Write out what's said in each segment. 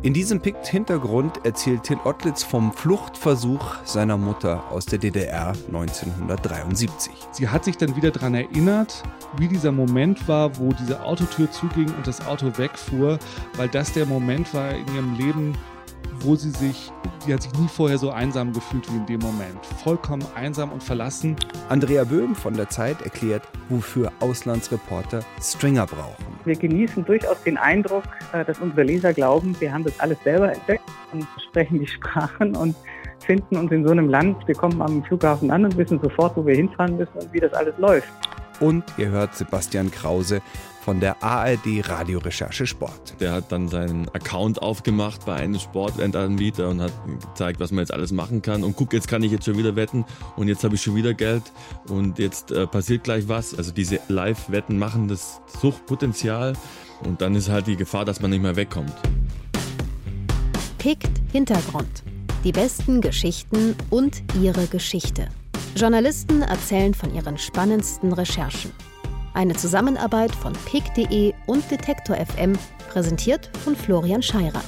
In diesem Pikt-Hintergrund erzählt Till Ottlitz vom Fluchtversuch seiner Mutter aus der DDR 1973. Sie hat sich dann wieder daran erinnert, wie dieser Moment war, wo diese Autotür zuging und das Auto wegfuhr, weil das der Moment war in ihrem Leben, wo sie sich, die hat sich nie vorher so einsam gefühlt wie in dem Moment. Vollkommen einsam und verlassen. Andrea Böhm von der Zeit erklärt, wofür Auslandsreporter Stringer brauchen. Wir genießen durchaus den Eindruck, äh, dass unsere Leser glauben, wir haben das alles selber entdeckt und sprechen die Sprachen und finden uns in so einem Land. Wir kommen am Flughafen an und wissen sofort, wo wir hinfahren müssen und wie das alles läuft. Und ihr hört Sebastian Krause von der ARD Radiorecherche Sport. Der hat dann seinen Account aufgemacht bei einem Sportwettanbieter und hat gezeigt, was man jetzt alles machen kann. Und guck, jetzt kann ich jetzt schon wieder wetten und jetzt habe ich schon wieder Geld und jetzt äh, passiert gleich was. Also diese Live-Wetten machen das Suchtpotenzial und dann ist halt die Gefahr, dass man nicht mehr wegkommt. Pickt Hintergrund. Die besten Geschichten und ihre Geschichte. Journalisten erzählen von ihren spannendsten Recherchen. Eine Zusammenarbeit von pick.de und Detektor FM, präsentiert von Florian Scheirer.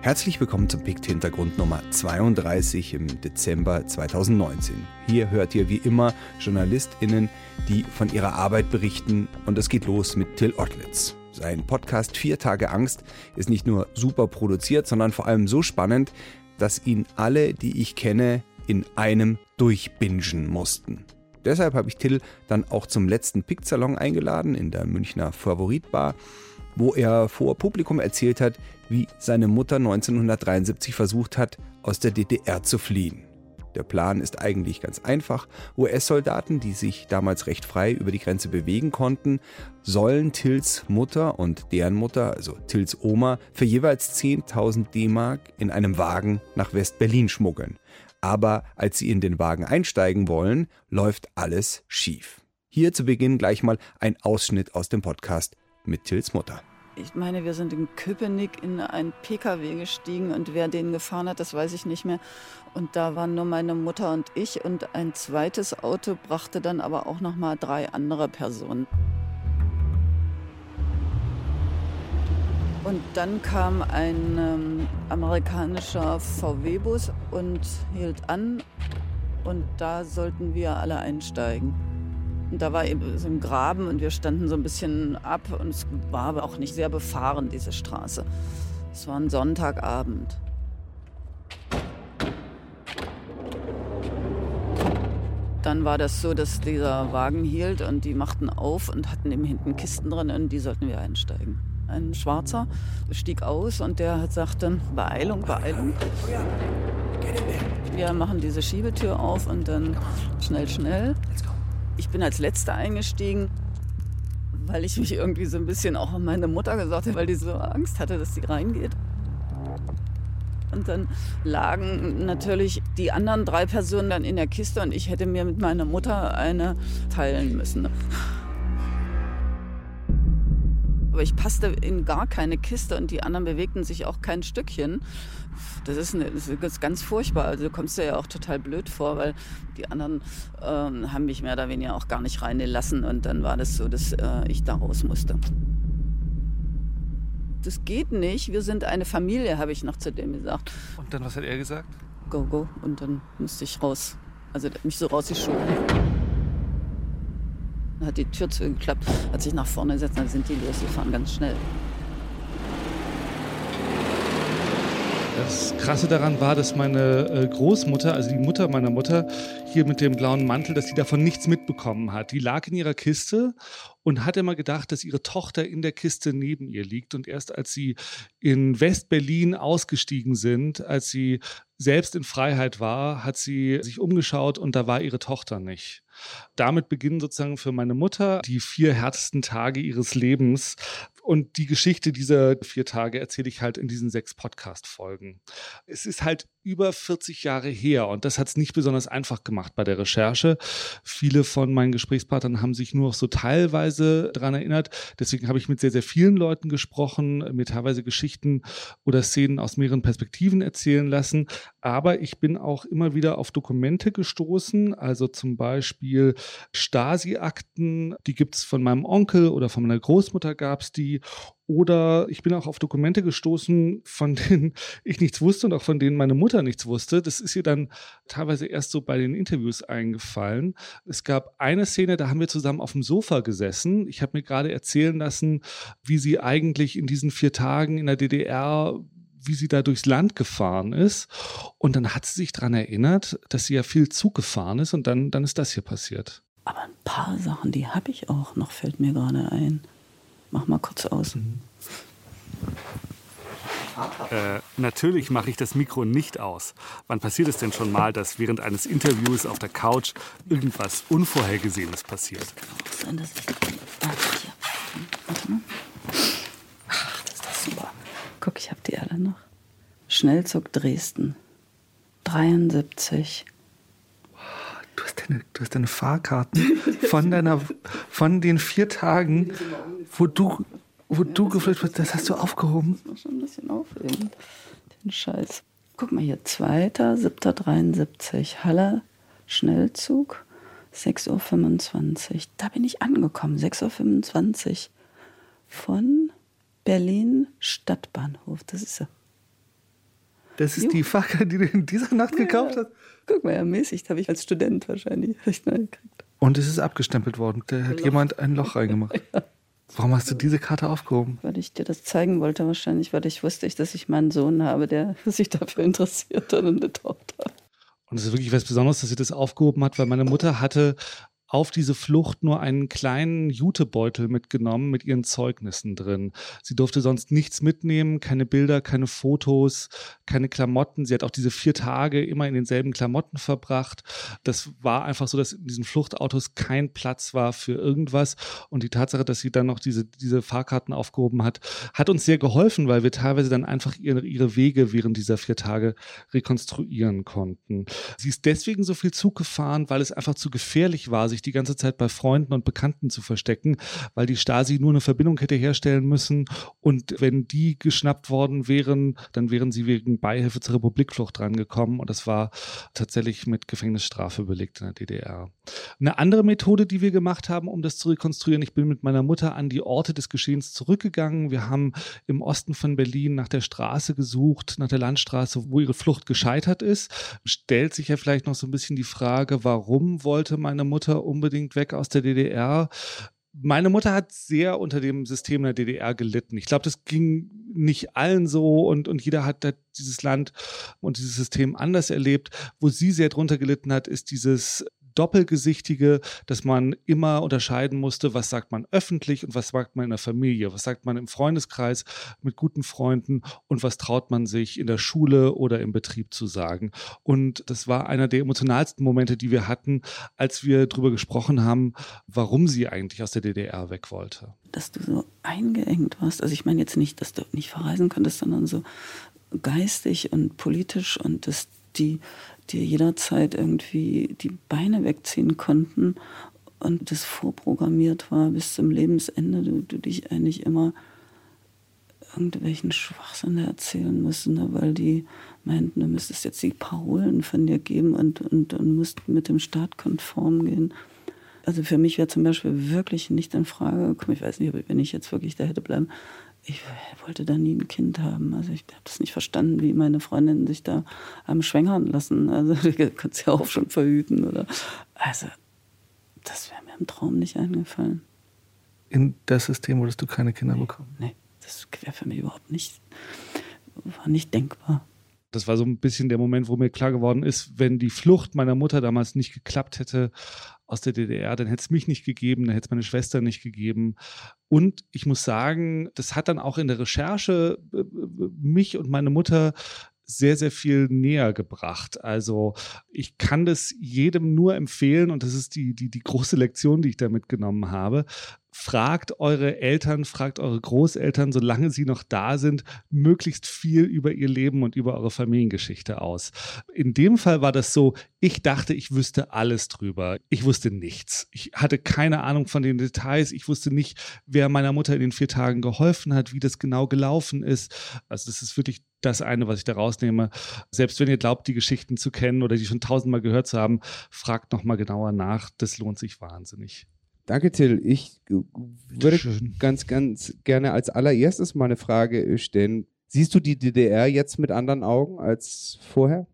Herzlich willkommen zum Pikt Hintergrund Nummer 32 im Dezember 2019. Hier hört ihr wie immer JournalistInnen, die von ihrer Arbeit berichten und es geht los mit Till Ottlitz. Sein Podcast Vier Tage Angst ist nicht nur super produziert, sondern vor allem so spannend, dass ihn alle, die ich kenne, in einem durchbingen mussten. Deshalb habe ich Till dann auch zum letzten Pick-Salon eingeladen in der Münchner Favoritbar, wo er vor Publikum erzählt hat, wie seine Mutter 1973 versucht hat, aus der DDR zu fliehen. Der Plan ist eigentlich ganz einfach. US-Soldaten, die sich damals recht frei über die Grenze bewegen konnten, sollen Tills Mutter und deren Mutter, also Tills Oma, für jeweils 10.000 D-Mark in einem Wagen nach West-Berlin schmuggeln. Aber als sie in den Wagen einsteigen wollen, läuft alles schief. Hier zu Beginn gleich mal ein Ausschnitt aus dem Podcast mit Tills Mutter. Ich meine, wir sind in Köpenick in einen Pkw gestiegen und wer den gefahren hat, das weiß ich nicht mehr. Und da waren nur meine Mutter und ich und ein zweites Auto brachte dann aber auch noch mal drei andere Personen. Und dann kam ein ähm, amerikanischer VW-Bus und hielt an und da sollten wir alle einsteigen. Und da war eben so ein Graben und wir standen so ein bisschen ab und es war aber auch nicht sehr befahren, diese Straße. Es war ein Sonntagabend. Dann war das so, dass dieser Wagen hielt und die machten auf und hatten eben hinten Kisten drin und die sollten wir einsteigen ein Schwarzer, stieg aus und der sagte, Beeilung, Beeilung. Wir machen diese Schiebetür auf und dann schnell, schnell. Ich bin als Letzter eingestiegen, weil ich mich irgendwie so ein bisschen auch an meine Mutter gesagt habe, weil die so Angst hatte, dass sie reingeht. Und dann lagen natürlich die anderen drei Personen dann in der Kiste und ich hätte mir mit meiner Mutter eine teilen müssen. Aber ich passte in gar keine Kiste und die anderen bewegten sich auch kein Stückchen. Das ist, eine, das ist ganz furchtbar. Also du kommst dir ja auch total blöd vor, weil die anderen ähm, haben mich mehr oder weniger auch gar nicht reingelassen und dann war das so, dass äh, ich da raus musste. Das geht nicht. Wir sind eine Familie, habe ich noch zu dem gesagt. Und dann was hat er gesagt? Go, go. Und dann musste ich raus. Also mich so rausgeschoben. Hat die Tür zugeklappt, hat sich nach vorne gesetzt, dann sind die losgefahren, ganz schnell. Das Krasse daran war, dass meine äh, Großmutter, also die Mutter meiner Mutter, hier mit dem blauen Mantel, dass sie davon nichts mitbekommen hat. Die lag in ihrer Kiste und hat immer gedacht, dass ihre Tochter in der Kiste neben ihr liegt. Und erst als sie in West-Berlin ausgestiegen sind, als sie selbst in Freiheit war, hat sie sich umgeschaut und da war ihre Tochter nicht. Damit beginnen sozusagen für meine Mutter die vier härtesten Tage ihres Lebens. Und die Geschichte dieser vier Tage erzähle ich halt in diesen sechs Podcast-Folgen. Es ist halt über 40 Jahre her und das hat es nicht besonders einfach gemacht bei der Recherche. Viele von meinen Gesprächspartnern haben sich nur noch so teilweise daran erinnert. Deswegen habe ich mit sehr, sehr vielen Leuten gesprochen, mir teilweise Geschichten oder Szenen aus mehreren Perspektiven erzählen lassen. Aber ich bin auch immer wieder auf Dokumente gestoßen, also zum Beispiel Stasi-Akten, die gibt es von meinem Onkel oder von meiner Großmutter gab es die. Oder ich bin auch auf Dokumente gestoßen, von denen ich nichts wusste und auch von denen meine Mutter nichts wusste. Das ist ihr dann teilweise erst so bei den Interviews eingefallen. Es gab eine Szene, da haben wir zusammen auf dem Sofa gesessen. Ich habe mir gerade erzählen lassen, wie sie eigentlich in diesen vier Tagen in der DDR wie sie da durchs Land gefahren ist. Und dann hat sie sich daran erinnert, dass sie ja viel Zug gefahren ist und dann, dann ist das hier passiert. Aber ein paar Sachen, die habe ich auch noch, fällt mir gerade ein. Mach mal kurz aus. Mhm. Äh, natürlich mache ich das Mikro nicht aus. Wann passiert es denn schon mal, dass während eines Interviews auf der Couch irgendwas Unvorhergesehenes passiert? Sein, dass ich. Ah. Ach, das ist das super. Guck, ich habe die alle noch. Schnellzug Dresden. 73. Deine, du hast deine Fahrkarten von deiner, von den vier Tagen, wo du, wo du geflüchtet bist, das hast du aufgehoben. Das muss schon ein bisschen aufheben, den Scheiß. Guck mal hier, 2.7.73, Halle, Schnellzug, 6.25 Uhr. Da bin ich angekommen, 6.25 Uhr. Von Berlin Stadtbahnhof, das ist er. Das ist jo. die Fahrkarte, die du in dieser Nacht ja, gekauft hast? Guck mal, ermäßigt habe ich als Student wahrscheinlich Und es ist abgestempelt worden. Da hat Loch. jemand ein Loch reingemacht. ja. Warum hast du diese Karte aufgehoben? Weil ich dir das zeigen wollte, wahrscheinlich, weil ich wusste, dass ich meinen Sohn habe, der sich dafür interessiert und eine Tochter. Und es ist wirklich was Besonderes, dass sie das aufgehoben hat, weil meine Mutter hatte auf diese Flucht nur einen kleinen Jutebeutel mitgenommen mit ihren Zeugnissen drin. Sie durfte sonst nichts mitnehmen, keine Bilder, keine Fotos, keine Klamotten. Sie hat auch diese vier Tage immer in denselben Klamotten verbracht. Das war einfach so, dass in diesen Fluchtautos kein Platz war für irgendwas. Und die Tatsache, dass sie dann noch diese, diese Fahrkarten aufgehoben hat, hat uns sehr geholfen, weil wir teilweise dann einfach ihre, ihre Wege während dieser vier Tage rekonstruieren konnten. Sie ist deswegen so viel Zug gefahren, weil es einfach zu gefährlich war, sich sich die ganze Zeit bei Freunden und Bekannten zu verstecken, weil die Stasi nur eine Verbindung hätte herstellen müssen. Und wenn die geschnappt worden wären, dann wären sie wegen Beihilfe zur Republikflucht drangekommen. Und das war tatsächlich mit Gefängnisstrafe belegt in der DDR. Eine andere Methode, die wir gemacht haben, um das zu rekonstruieren, ich bin mit meiner Mutter an die Orte des Geschehens zurückgegangen. Wir haben im Osten von Berlin nach der Straße gesucht, nach der Landstraße, wo ihre Flucht gescheitert ist. Stellt sich ja vielleicht noch so ein bisschen die Frage, warum wollte meine Mutter unbedingt weg aus der DDR. Meine Mutter hat sehr unter dem System der DDR gelitten. Ich glaube, das ging nicht allen so und, und jeder hat, hat dieses Land und dieses System anders erlebt. Wo sie sehr drunter gelitten hat, ist dieses Doppelgesichtige, dass man immer unterscheiden musste, was sagt man öffentlich und was sagt man in der Familie, was sagt man im Freundeskreis mit guten Freunden und was traut man sich in der Schule oder im Betrieb zu sagen. Und das war einer der emotionalsten Momente, die wir hatten, als wir darüber gesprochen haben, warum sie eigentlich aus der DDR weg wollte. Dass du so eingeengt warst, also ich meine jetzt nicht, dass du nicht verreisen konntest, sondern so geistig und politisch und dass die dir jederzeit irgendwie die Beine wegziehen konnten und das vorprogrammiert war bis zum Lebensende, du, du dich eigentlich immer irgendwelchen Schwachsinn erzählen müssen, ne, weil die meinten, du müsstest jetzt die Parolen von dir geben und, und, und musst mit dem Staat konform gehen. Also für mich wäre zum Beispiel wirklich nicht in Frage gekommen, ich weiß nicht, wenn ich jetzt wirklich da hätte bleiben, ich wollte da nie ein Kind haben. Also ich habe das nicht verstanden, wie meine Freundinnen sich da am schwängern lassen. Also du kannst ja auch schon verhüten oder. Also das wäre mir im Traum nicht eingefallen. In das System würdest du keine Kinder nee, bekommen? Nee, das wäre für mich überhaupt nicht, war nicht denkbar. Das war so ein bisschen der Moment, wo mir klar geworden ist, wenn die Flucht meiner Mutter damals nicht geklappt hätte aus der DDR, dann hätte es mich nicht gegeben, dann hätte es meine Schwester nicht gegeben. Und ich muss sagen, das hat dann auch in der Recherche äh, äh, mich und meine Mutter sehr, sehr viel näher gebracht. Also ich kann das jedem nur empfehlen und das ist die, die, die große Lektion, die ich da mitgenommen habe fragt eure Eltern, fragt eure Großeltern, solange sie noch da sind, möglichst viel über ihr Leben und über eure Familiengeschichte aus. In dem Fall war das so, ich dachte, ich wüsste alles drüber. Ich wusste nichts. Ich hatte keine Ahnung von den Details. Ich wusste nicht, wer meiner Mutter in den vier Tagen geholfen hat, wie das genau gelaufen ist. Also das ist wirklich das eine, was ich da rausnehme. Selbst wenn ihr glaubt, die Geschichten zu kennen oder die schon tausendmal gehört zu haben, fragt nochmal genauer nach. Das lohnt sich wahnsinnig. Danke, Till. Ich würde ganz, ganz gerne als allererstes mal eine Frage stellen. Siehst du die DDR jetzt mit anderen Augen als vorher?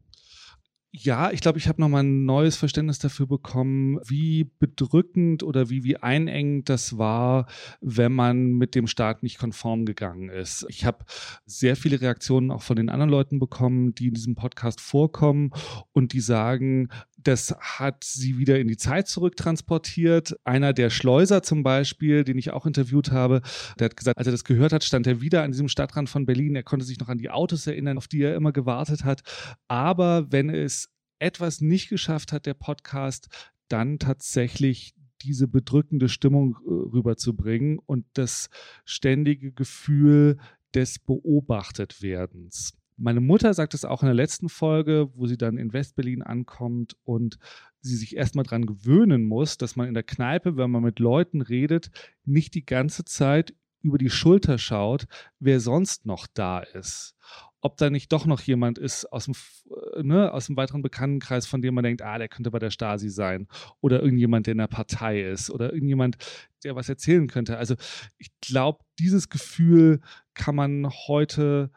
ja, ich glaube, ich habe nochmal ein neues Verständnis dafür bekommen, wie bedrückend oder wie, wie einengend das war, wenn man mit dem Staat nicht konform gegangen ist. Ich habe sehr viele Reaktionen auch von den anderen Leuten bekommen, die in diesem Podcast vorkommen und die sagen, das hat sie wieder in die Zeit zurücktransportiert. Einer der Schleuser zum Beispiel, den ich auch interviewt habe, der hat gesagt, als er das gehört hat, stand er wieder an diesem Stadtrand von Berlin. Er konnte sich noch an die Autos erinnern, auf die er immer gewartet hat. Aber wenn es etwas nicht geschafft hat, der Podcast, dann tatsächlich diese bedrückende Stimmung äh, rüberzubringen und das ständige Gefühl des Beobachtetwerdens. Meine Mutter sagt es auch in der letzten Folge, wo sie dann in Westberlin ankommt und sie sich erstmal daran gewöhnen muss, dass man in der Kneipe, wenn man mit Leuten redet, nicht die ganze Zeit über die Schulter schaut, wer sonst noch da ist. Ob da nicht doch noch jemand ist aus dem, äh, ne, aus dem weiteren Bekanntenkreis, von dem man denkt, ah, der könnte bei der Stasi sein. Oder irgendjemand, der in der Partei ist. Oder irgendjemand, der was erzählen könnte. Also ich glaube, dieses Gefühl kann man heute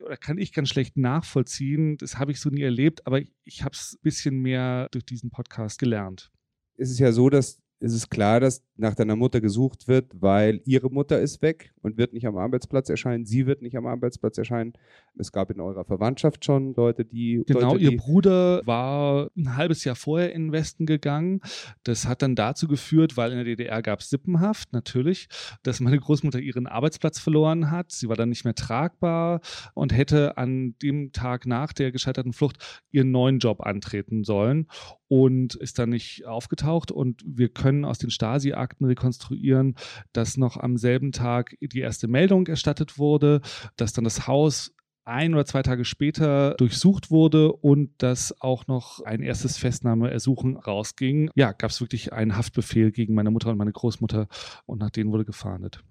oder kann ich ganz schlecht nachvollziehen. Das habe ich so nie erlebt, aber ich habe es ein bisschen mehr durch diesen Podcast gelernt. Es ist ja so, dass es ist klar, dass nach deiner Mutter gesucht wird, weil ihre Mutter ist weg und wird nicht am Arbeitsplatz erscheinen. Sie wird nicht am Arbeitsplatz erscheinen. Es gab in eurer Verwandtschaft schon Leute, die. Genau, Leute, ihr Bruder war ein halbes Jahr vorher in den Westen gegangen. Das hat dann dazu geführt, weil in der DDR gab es Sippenhaft, natürlich, dass meine Großmutter ihren Arbeitsplatz verloren hat. Sie war dann nicht mehr tragbar und hätte an dem Tag nach der gescheiterten Flucht ihren neuen Job antreten sollen und ist dann nicht aufgetaucht. Und wir können aus den Stasi-Akten rekonstruieren, dass noch am selben Tag die erste Meldung erstattet wurde, dass dann das Haus ein oder zwei Tage später durchsucht wurde und dass auch noch ein erstes Festnahmeersuchen rausging. Ja, gab es wirklich einen Haftbefehl gegen meine Mutter und meine Großmutter und nach denen wurde gefahndet.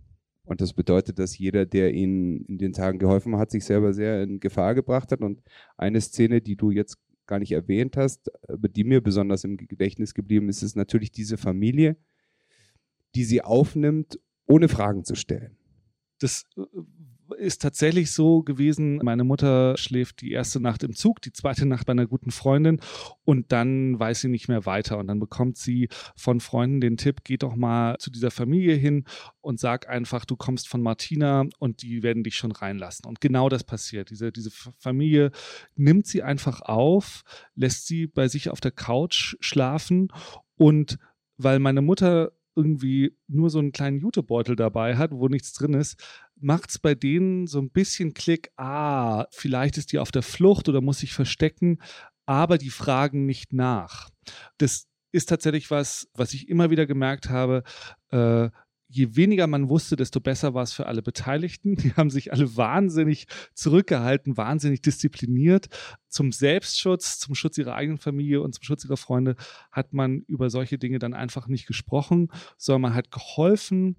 Und das bedeutet, dass jeder, der ihnen in den Tagen geholfen hat, sich selber sehr in Gefahr gebracht hat. Und eine Szene, die du jetzt gar nicht erwähnt hast, aber die mir besonders im Gedächtnis geblieben ist, ist natürlich diese Familie, die sie aufnimmt, ohne Fragen zu stellen. Das äh, ist tatsächlich so gewesen. Meine Mutter schläft die erste Nacht im Zug, die zweite Nacht bei einer guten Freundin und dann weiß sie nicht mehr weiter. Und dann bekommt sie von Freunden den Tipp, geh doch mal zu dieser Familie hin und sag einfach, du kommst von Martina und die werden dich schon reinlassen. Und genau das passiert. Diese, diese Familie nimmt sie einfach auf, lässt sie bei sich auf der Couch schlafen und weil meine Mutter irgendwie nur so einen kleinen Jutebeutel dabei hat, wo nichts drin ist, macht es bei denen so ein bisschen Klick, ah, vielleicht ist die auf der Flucht oder muss sich verstecken, aber die fragen nicht nach. Das ist tatsächlich was, was ich immer wieder gemerkt habe. Äh, je weniger man wusste, desto besser war es für alle Beteiligten. Die haben sich alle wahnsinnig zurückgehalten, wahnsinnig diszipliniert. Zum Selbstschutz, zum Schutz ihrer eigenen Familie und zum Schutz ihrer Freunde hat man über solche Dinge dann einfach nicht gesprochen, sondern man hat geholfen.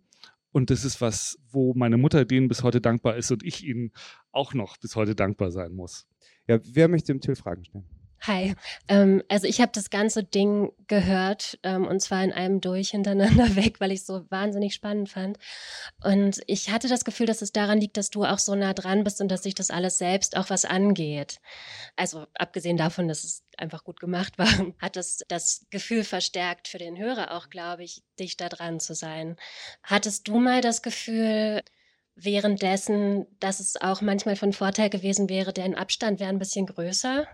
Und das ist was, wo meine Mutter denen bis heute dankbar ist und ich ihnen auch noch bis heute dankbar sein muss. Ja, wer möchte dem Till Fragen stellen? Hi, ähm, also ich habe das ganze Ding gehört ähm, und zwar in einem durch hintereinander weg, weil ich es so wahnsinnig spannend fand. Und ich hatte das Gefühl, dass es daran liegt, dass du auch so nah dran bist und dass sich das alles selbst auch was angeht. Also abgesehen davon, dass es einfach gut gemacht war, hat es das Gefühl verstärkt für den Hörer auch, glaube ich, dich da dran zu sein. Hattest du mal das Gefühl, währenddessen, dass es auch manchmal von Vorteil gewesen wäre, der Abstand wäre ein bisschen größer?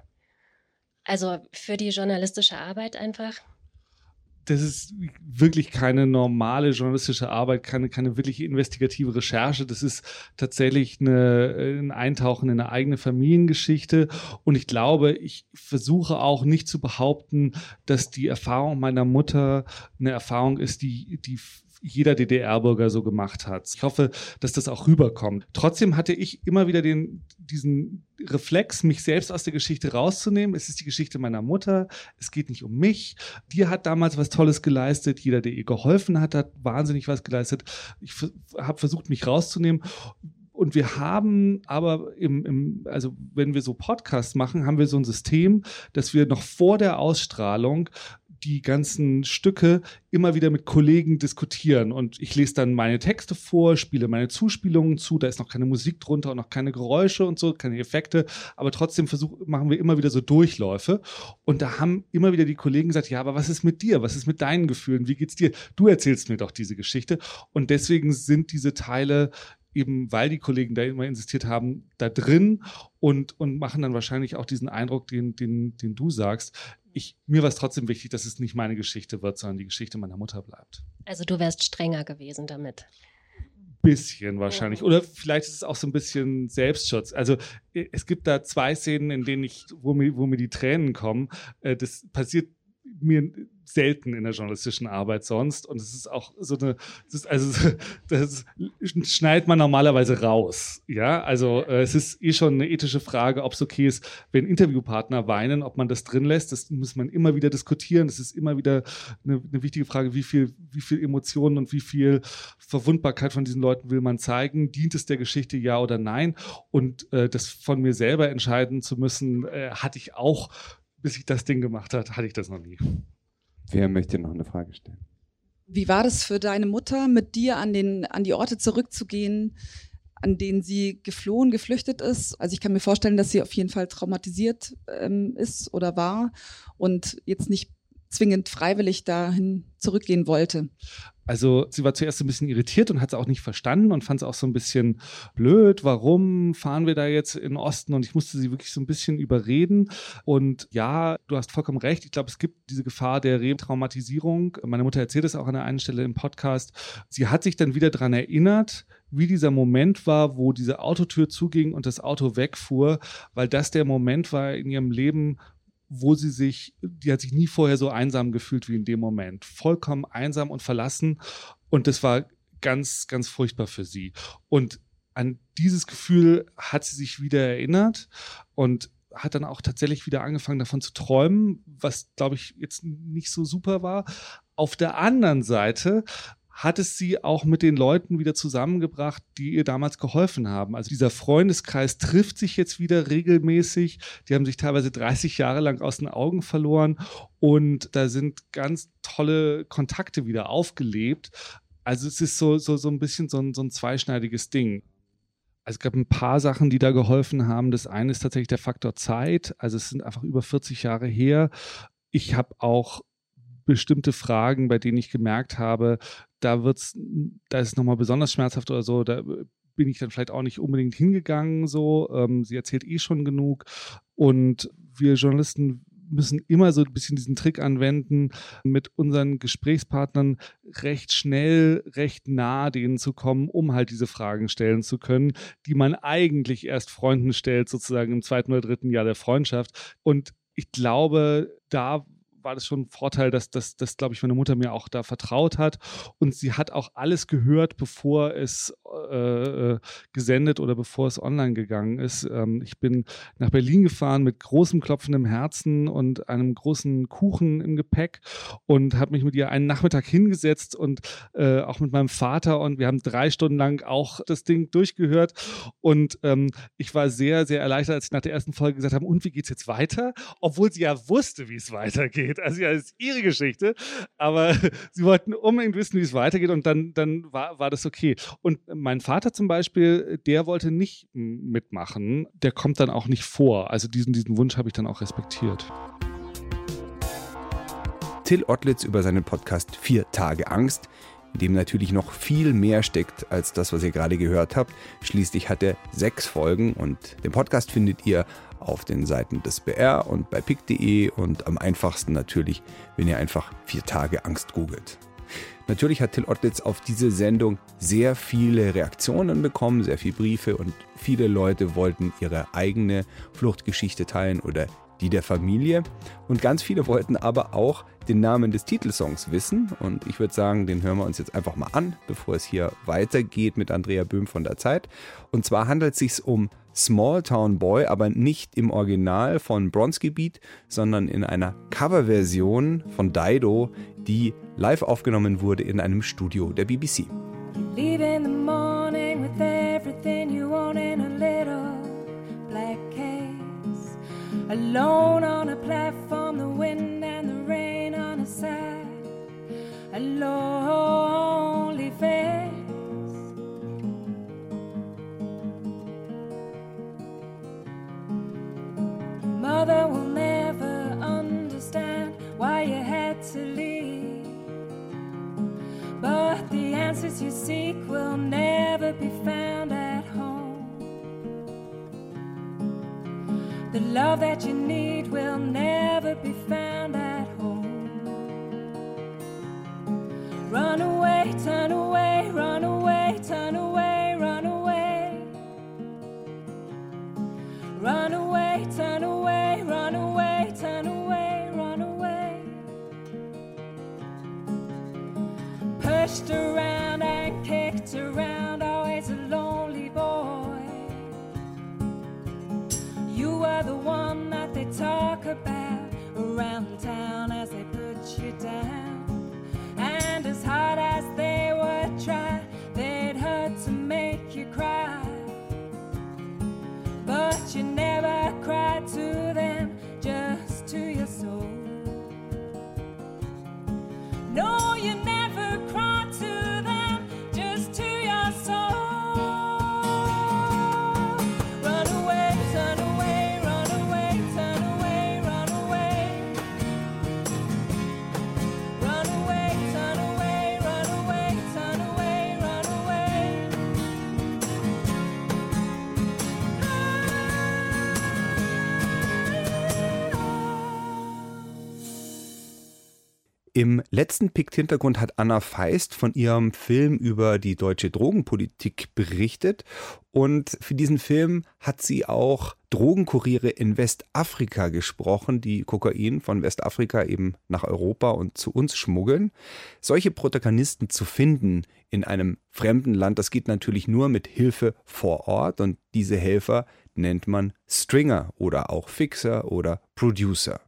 Also für die journalistische Arbeit einfach? das ist wirklich keine normale journalistische Arbeit, keine, keine wirkliche investigative Recherche. Das ist tatsächlich eine, ein Eintauchen in eine eigene Familiengeschichte. Und ich glaube, ich versuche auch nicht zu behaupten, dass die Erfahrung meiner Mutter eine Erfahrung ist, die, die jeder DDR-Bürger so gemacht hat. Ich hoffe, dass das auch rüberkommt. Trotzdem hatte ich immer wieder den, diesen Reflex, mich selbst aus der Geschichte rauszunehmen. Es ist die Geschichte meiner Mutter. Es geht nicht um mich. Die hat damals was Tolles geleistet. Jeder, der ihr geholfen hat, hat wahnsinnig was geleistet. Ich habe versucht, mich rauszunehmen. Und wir haben aber im, im, also wenn wir so Podcasts machen, haben wir so ein System, dass wir noch vor der Ausstrahlung die ganzen Stücke immer wieder mit Kollegen diskutieren. Und ich lese dann meine Texte vor, spiele meine Zuspielungen zu. Da ist noch keine Musik drunter und noch keine Geräusche und so, keine Effekte. Aber trotzdem versuch, machen wir immer wieder so Durchläufe. Und da haben immer wieder die Kollegen gesagt, ja, aber was ist mit dir? Was ist mit deinen Gefühlen? Wie geht's dir? Du erzählst mir doch diese Geschichte. Und deswegen sind diese Teile eben weil die Kollegen da immer insistiert haben, da drin und, und machen dann wahrscheinlich auch diesen Eindruck, den, den, den du sagst. Ich, mir war es trotzdem wichtig, dass es nicht meine Geschichte wird, sondern die Geschichte meiner Mutter bleibt. Also du wärst strenger gewesen damit. Bisschen wahrscheinlich. Oder vielleicht ist es auch so ein bisschen Selbstschutz. Also es gibt da zwei Szenen, in denen ich, wo mir, wo mir die Tränen kommen. Äh, das passiert mir selten in der journalistischen Arbeit sonst. Und es ist auch so eine, das ist, also das schneidet man normalerweise raus. Ja, also äh, es ist eh schon eine ethische Frage, ob es okay ist, wenn Interviewpartner weinen, ob man das drin lässt. Das muss man immer wieder diskutieren. Das ist immer wieder eine, eine wichtige Frage, wie viel, wie viel Emotionen und wie viel Verwundbarkeit von diesen Leuten will man zeigen? Dient es der Geschichte ja oder nein? Und äh, das von mir selber entscheiden zu müssen, äh, hatte ich auch bis ich das Ding gemacht hat, hatte ich das noch nie. Wer möchte noch eine Frage stellen? Wie war das für deine Mutter, mit dir an, den, an die Orte zurückzugehen, an denen sie geflohen, geflüchtet ist? Also ich kann mir vorstellen, dass sie auf jeden Fall traumatisiert ähm, ist oder war und jetzt nicht zwingend freiwillig dahin zurückgehen wollte. Also sie war zuerst ein bisschen irritiert und hat es auch nicht verstanden und fand es auch so ein bisschen blöd. Warum fahren wir da jetzt in den Osten? Und ich musste sie wirklich so ein bisschen überreden. Und ja, du hast vollkommen recht. Ich glaube, es gibt diese Gefahr der Retraumatisierung. Meine Mutter erzählt es auch an der einen Stelle im Podcast. Sie hat sich dann wieder daran erinnert, wie dieser Moment war, wo diese Autotür zuging und das Auto wegfuhr, weil das der Moment war in ihrem Leben, wo sie sich, die hat sich nie vorher so einsam gefühlt wie in dem Moment. Vollkommen einsam und verlassen. Und das war ganz, ganz furchtbar für sie. Und an dieses Gefühl hat sie sich wieder erinnert und hat dann auch tatsächlich wieder angefangen davon zu träumen, was glaube ich jetzt nicht so super war. Auf der anderen Seite hat es sie auch mit den Leuten wieder zusammengebracht, die ihr damals geholfen haben. Also dieser Freundeskreis trifft sich jetzt wieder regelmäßig. Die haben sich teilweise 30 Jahre lang aus den Augen verloren und da sind ganz tolle Kontakte wieder aufgelebt. Also es ist so, so, so ein bisschen so ein, so ein zweischneidiges Ding. Also es gab ein paar Sachen, die da geholfen haben. Das eine ist tatsächlich der Faktor Zeit. Also es sind einfach über 40 Jahre her. Ich habe auch bestimmte Fragen, bei denen ich gemerkt habe, da wird's, da ist es nochmal besonders schmerzhaft oder so, da bin ich dann vielleicht auch nicht unbedingt hingegangen so. Ähm, sie erzählt eh schon genug. Und wir Journalisten müssen immer so ein bisschen diesen Trick anwenden, mit unseren Gesprächspartnern recht schnell, recht nah denen zu kommen, um halt diese Fragen stellen zu können, die man eigentlich erst Freunden stellt, sozusagen im zweiten oder dritten Jahr der Freundschaft. Und ich glaube, da war das schon ein Vorteil, dass, dass, dass glaube ich, meine Mutter mir auch da vertraut hat. Und sie hat auch alles gehört, bevor es äh, äh, gesendet oder bevor es online gegangen ist. Ähm, ich bin nach Berlin gefahren mit großem klopfendem Herzen und einem großen Kuchen im Gepäck und habe mich mit ihr einen Nachmittag hingesetzt und äh, auch mit meinem Vater und wir haben drei Stunden lang auch das Ding durchgehört. Und ähm, ich war sehr, sehr erleichtert, als ich nach der ersten Folge gesagt habe, und wie geht es jetzt weiter? Obwohl sie ja wusste, wie es weitergeht weitergeht. Also ja, ist ihre Geschichte, aber sie wollten unbedingt wissen, wie es weitergeht und dann, dann war, war das okay. Und mein Vater zum Beispiel, der wollte nicht mitmachen, der kommt dann auch nicht vor. Also diesen, diesen Wunsch habe ich dann auch respektiert. Till Ottlitz über seinen Podcast Vier Tage Angst, in dem natürlich noch viel mehr steckt als das, was ihr gerade gehört habt. Schließlich hat er sechs Folgen und den Podcast findet ihr auf den Seiten des BR und bei pick.de und am einfachsten natürlich, wenn ihr einfach vier Tage Angst googelt. Natürlich hat Till Ottlitz auf diese Sendung sehr viele Reaktionen bekommen, sehr viele Briefe und viele Leute wollten ihre eigene Fluchtgeschichte teilen oder die der Familie. Und ganz viele wollten aber auch den Namen des Titelsongs wissen. Und ich würde sagen, den hören wir uns jetzt einfach mal an, bevor es hier weitergeht mit Andrea Böhm von der Zeit. Und zwar handelt es sich um Small Town Boy, aber nicht im Original von Bronski Beat, sondern in einer Coverversion von Dido, die live aufgenommen wurde in einem Studio der BBC. Leave in the morning with everything you want Alone on a platform, the wind and the rain on a side. A lonely face. Mother will never understand why you had to leave. But the answers you seek will never be found The love that you need will never be found at home. Run away, turn away, run away, turn away, run away. Run away, turn away, run away, turn away, run away. Pushed around and kicked around, they talk about around town as they put you down. And as hard as letzten Pikt-Hintergrund hat Anna Feist von ihrem Film über die deutsche Drogenpolitik berichtet. Und für diesen Film hat sie auch Drogenkuriere in Westafrika gesprochen, die Kokain von Westafrika eben nach Europa und zu uns schmuggeln. Solche Protagonisten zu finden in einem fremden Land, das geht natürlich nur mit Hilfe vor Ort. Und diese Helfer nennt man Stringer oder auch Fixer oder Producer.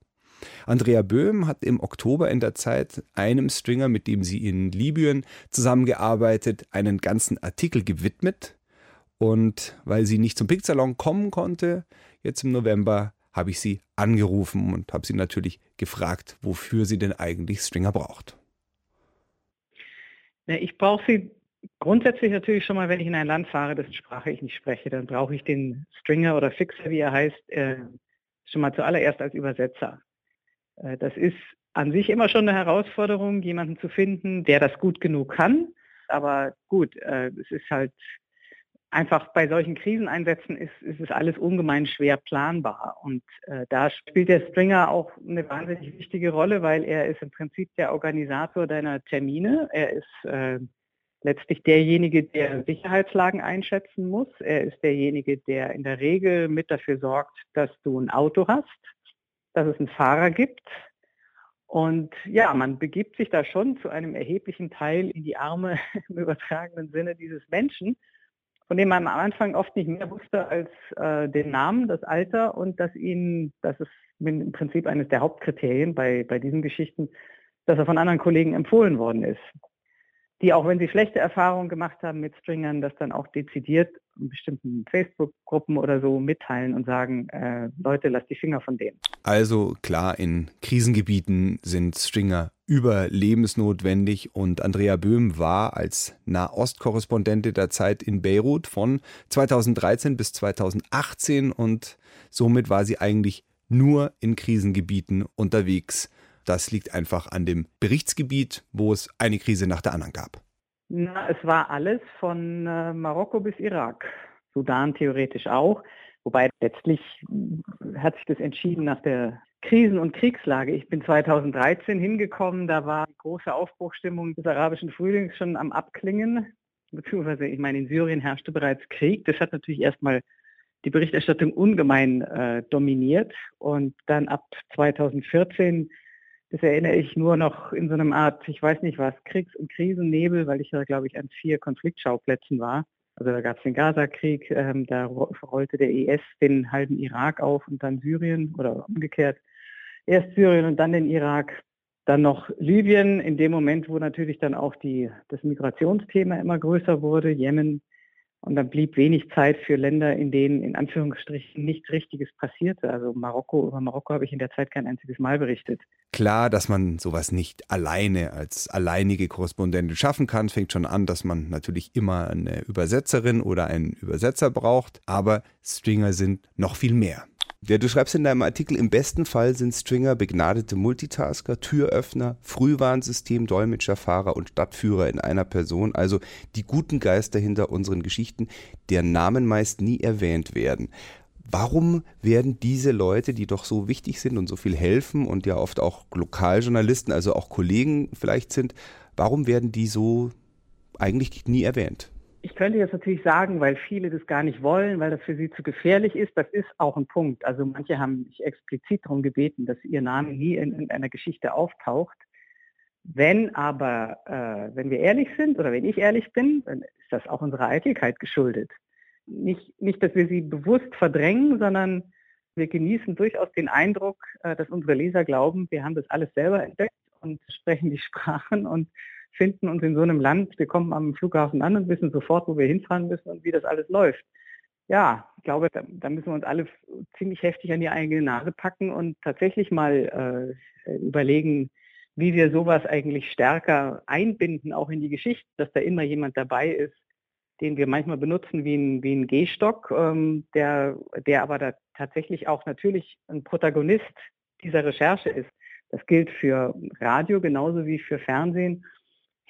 Andrea Böhm hat im Oktober in der Zeit einem Stringer, mit dem sie in Libyen zusammengearbeitet, einen ganzen Artikel gewidmet. Und weil sie nicht zum Picksalon kommen konnte, jetzt im November, habe ich sie angerufen und habe sie natürlich gefragt, wofür sie denn eigentlich Stringer braucht. Ich brauche sie grundsätzlich natürlich schon mal, wenn ich in ein Land fahre, dessen Sprache ich nicht spreche, dann brauche ich den Stringer oder Fixer, wie er heißt, äh, schon mal zuallererst als Übersetzer. Äh, Das ist an sich immer schon eine Herausforderung, jemanden zu finden, der das gut genug kann. Aber gut, äh, es ist halt einfach bei solchen Kriseneinsätzen ist, ist es alles ungemein schwer planbar. Und äh, da spielt der Stringer auch eine wahnsinnig wichtige Rolle, weil er ist im Prinzip der Organisator deiner Termine. Er ist letztlich derjenige, der Sicherheitslagen einschätzen muss. Er ist derjenige, der in der Regel mit dafür sorgt, dass du ein Auto hast, dass es einen Fahrer gibt. Und ja, man begibt sich da schon zu einem erheblichen Teil in die Arme im übertragenen Sinne dieses Menschen, von dem man am Anfang oft nicht mehr wusste als äh, den Namen, das Alter und dass ihn, das ist im Prinzip eines der Hauptkriterien bei, bei diesen Geschichten, dass er von anderen Kollegen empfohlen worden ist. Die auch wenn sie schlechte Erfahrungen gemacht haben mit Stringern, das dann auch dezidiert bestimmten Facebook-Gruppen oder so mitteilen und sagen, äh, Leute, lasst die Finger von denen. Also klar, in Krisengebieten sind Stringer überlebensnotwendig und Andrea Böhm war als Nahostkorrespondentin der Zeit in Beirut von 2013 bis 2018 und somit war sie eigentlich nur in Krisengebieten unterwegs. Das liegt einfach an dem Berichtsgebiet, wo es eine Krise nach der anderen gab. Na, es war alles von äh, Marokko bis Irak. Sudan theoretisch auch. Wobei letztlich mh, hat sich das entschieden nach der Krisen- und Kriegslage. Ich bin 2013 hingekommen, da war die große Aufbruchstimmung des arabischen Frühlings schon am Abklingen. Beziehungsweise, ich meine, in Syrien herrschte bereits Krieg. Das hat natürlich erstmal die Berichterstattung ungemein äh, dominiert. Und dann ab 2014, das erinnere ich nur noch in so einem Art, ich weiß nicht was, Kriegs- und Krisennebel, weil ich ja, glaube ich, an vier Konfliktschauplätzen war. Also da gab es den Gaza-Krieg, ähm, da rollte der IS den halben Irak auf und dann Syrien oder umgekehrt. Erst Syrien und dann den Irak. Dann noch Libyen, in dem Moment, wo natürlich dann auch die, das Migrationsthema immer größer wurde, Jemen. Und dann blieb wenig Zeit für Länder, in denen in Anführungsstrichen nichts Richtiges passierte. Also Marokko, über Marokko habe ich in der Zeit kein einziges Mal berichtet. Klar, dass man sowas nicht alleine als alleinige Korrespondentin schaffen kann, fängt schon an, dass man natürlich immer eine Übersetzerin oder einen Übersetzer braucht. Aber Stringer sind noch viel mehr. Ja, du schreibst in deinem Artikel, im besten Fall sind Stringer begnadete Multitasker, Türöffner, Frühwarnsystem, Dolmetscher, Fahrer und Stadtführer in einer Person, also die guten Geister hinter unseren Geschichten, deren Namen meist nie erwähnt werden. Warum werden diese Leute, die doch so wichtig sind und so viel helfen und ja oft auch Lokaljournalisten, also auch Kollegen vielleicht sind, warum werden die so eigentlich nie erwähnt? Ich könnte jetzt natürlich sagen, weil viele das gar nicht wollen, weil das für sie zu gefährlich ist. Das ist auch ein Punkt. Also manche haben mich explizit darum gebeten, dass ihr Name nie in, in einer Geschichte auftaucht. Wenn aber, äh, wenn wir ehrlich sind oder wenn ich ehrlich bin, dann ist das auch unserer Eitelkeit geschuldet. Nicht, nicht, dass wir sie bewusst verdrängen, sondern wir genießen durchaus den Eindruck, äh, dass unsere Leser glauben, wir haben das alles selber entdeckt und sprechen die Sprachen und finden uns in so einem Land, wir kommen am Flughafen an und wissen sofort, wo wir hinfahren müssen und wie das alles läuft. Ja, ich glaube, da, da müssen wir uns alle ziemlich heftig an die eigene Nase packen und tatsächlich mal äh, überlegen, wie wir sowas eigentlich stärker einbinden, auch in die Geschichte, dass da immer jemand dabei ist, den wir manchmal benutzen wie ein, wie ein Gehstock, ähm, der, der aber da tatsächlich auch natürlich ein Protagonist dieser Recherche ist. Das gilt für Radio genauso wie für Fernsehen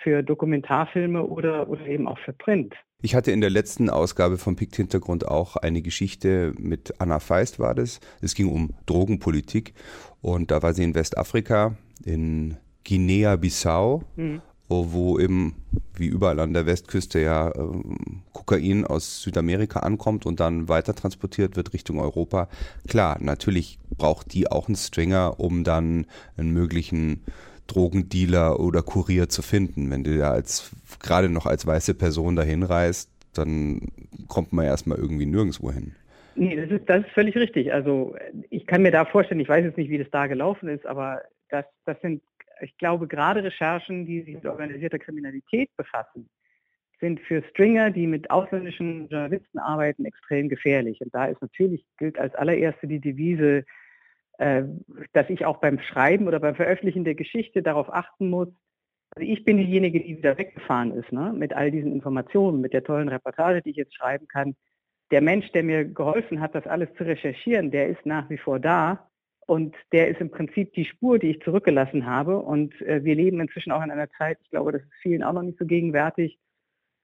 für Dokumentarfilme oder, oder eben auch für Print. Ich hatte in der letzten Ausgabe vom Pikt Hintergrund auch eine Geschichte mit Anna Feist war das. Es ging um Drogenpolitik und da war sie in Westafrika, in Guinea-Bissau, mhm. wo eben wie überall an der Westküste ja äh, Kokain aus Südamerika ankommt und dann weiter transportiert wird Richtung Europa. Klar, natürlich braucht die auch einen Stringer, um dann einen möglichen Drogendealer oder Kurier zu finden. Wenn du da als gerade noch als weiße Person dahin reist, dann kommt man erstmal irgendwie nirgendwo hin. Nee, das ist, das ist völlig richtig. Also ich kann mir da vorstellen, ich weiß jetzt nicht, wie das da gelaufen ist, aber das, das sind, ich glaube, gerade Recherchen, die sich mit organisierter Kriminalität befassen, sind für Stringer, die mit ausländischen Journalisten arbeiten, extrem gefährlich. Und da ist natürlich, gilt als allererste die Devise, dass ich auch beim Schreiben oder beim Veröffentlichen der Geschichte darauf achten muss. Also ich bin diejenige, die wieder weggefahren ist, ne? mit all diesen Informationen, mit der tollen Reportage, die ich jetzt schreiben kann. Der Mensch, der mir geholfen hat, das alles zu recherchieren, der ist nach wie vor da. Und der ist im Prinzip die Spur, die ich zurückgelassen habe. Und äh, wir leben inzwischen auch in einer Zeit, ich glaube, das ist vielen auch noch nicht so gegenwärtig,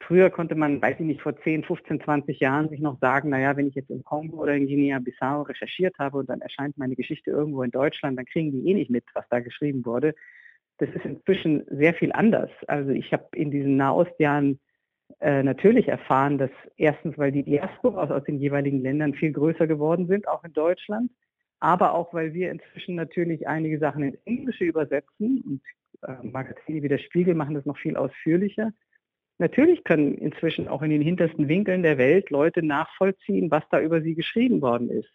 Früher konnte man, weiß ich nicht, vor 10, 15, 20 Jahren sich noch sagen, naja, wenn ich jetzt in Kongo oder in Guinea-Bissau recherchiert habe und dann erscheint meine Geschichte irgendwo in Deutschland, dann kriegen die eh nicht mit, was da geschrieben wurde. Das ist inzwischen sehr viel anders. Also ich habe in diesen Nahostjahren äh, natürlich erfahren, dass erstens, weil die Diasporas aus den jeweiligen Ländern viel größer geworden sind, auch in Deutschland, aber auch, weil wir inzwischen natürlich einige Sachen ins Englische übersetzen und äh, Magazine wie der Spiegel machen das noch viel ausführlicher Natürlich können inzwischen auch in den hintersten Winkeln der Welt Leute nachvollziehen, was da über sie geschrieben worden ist.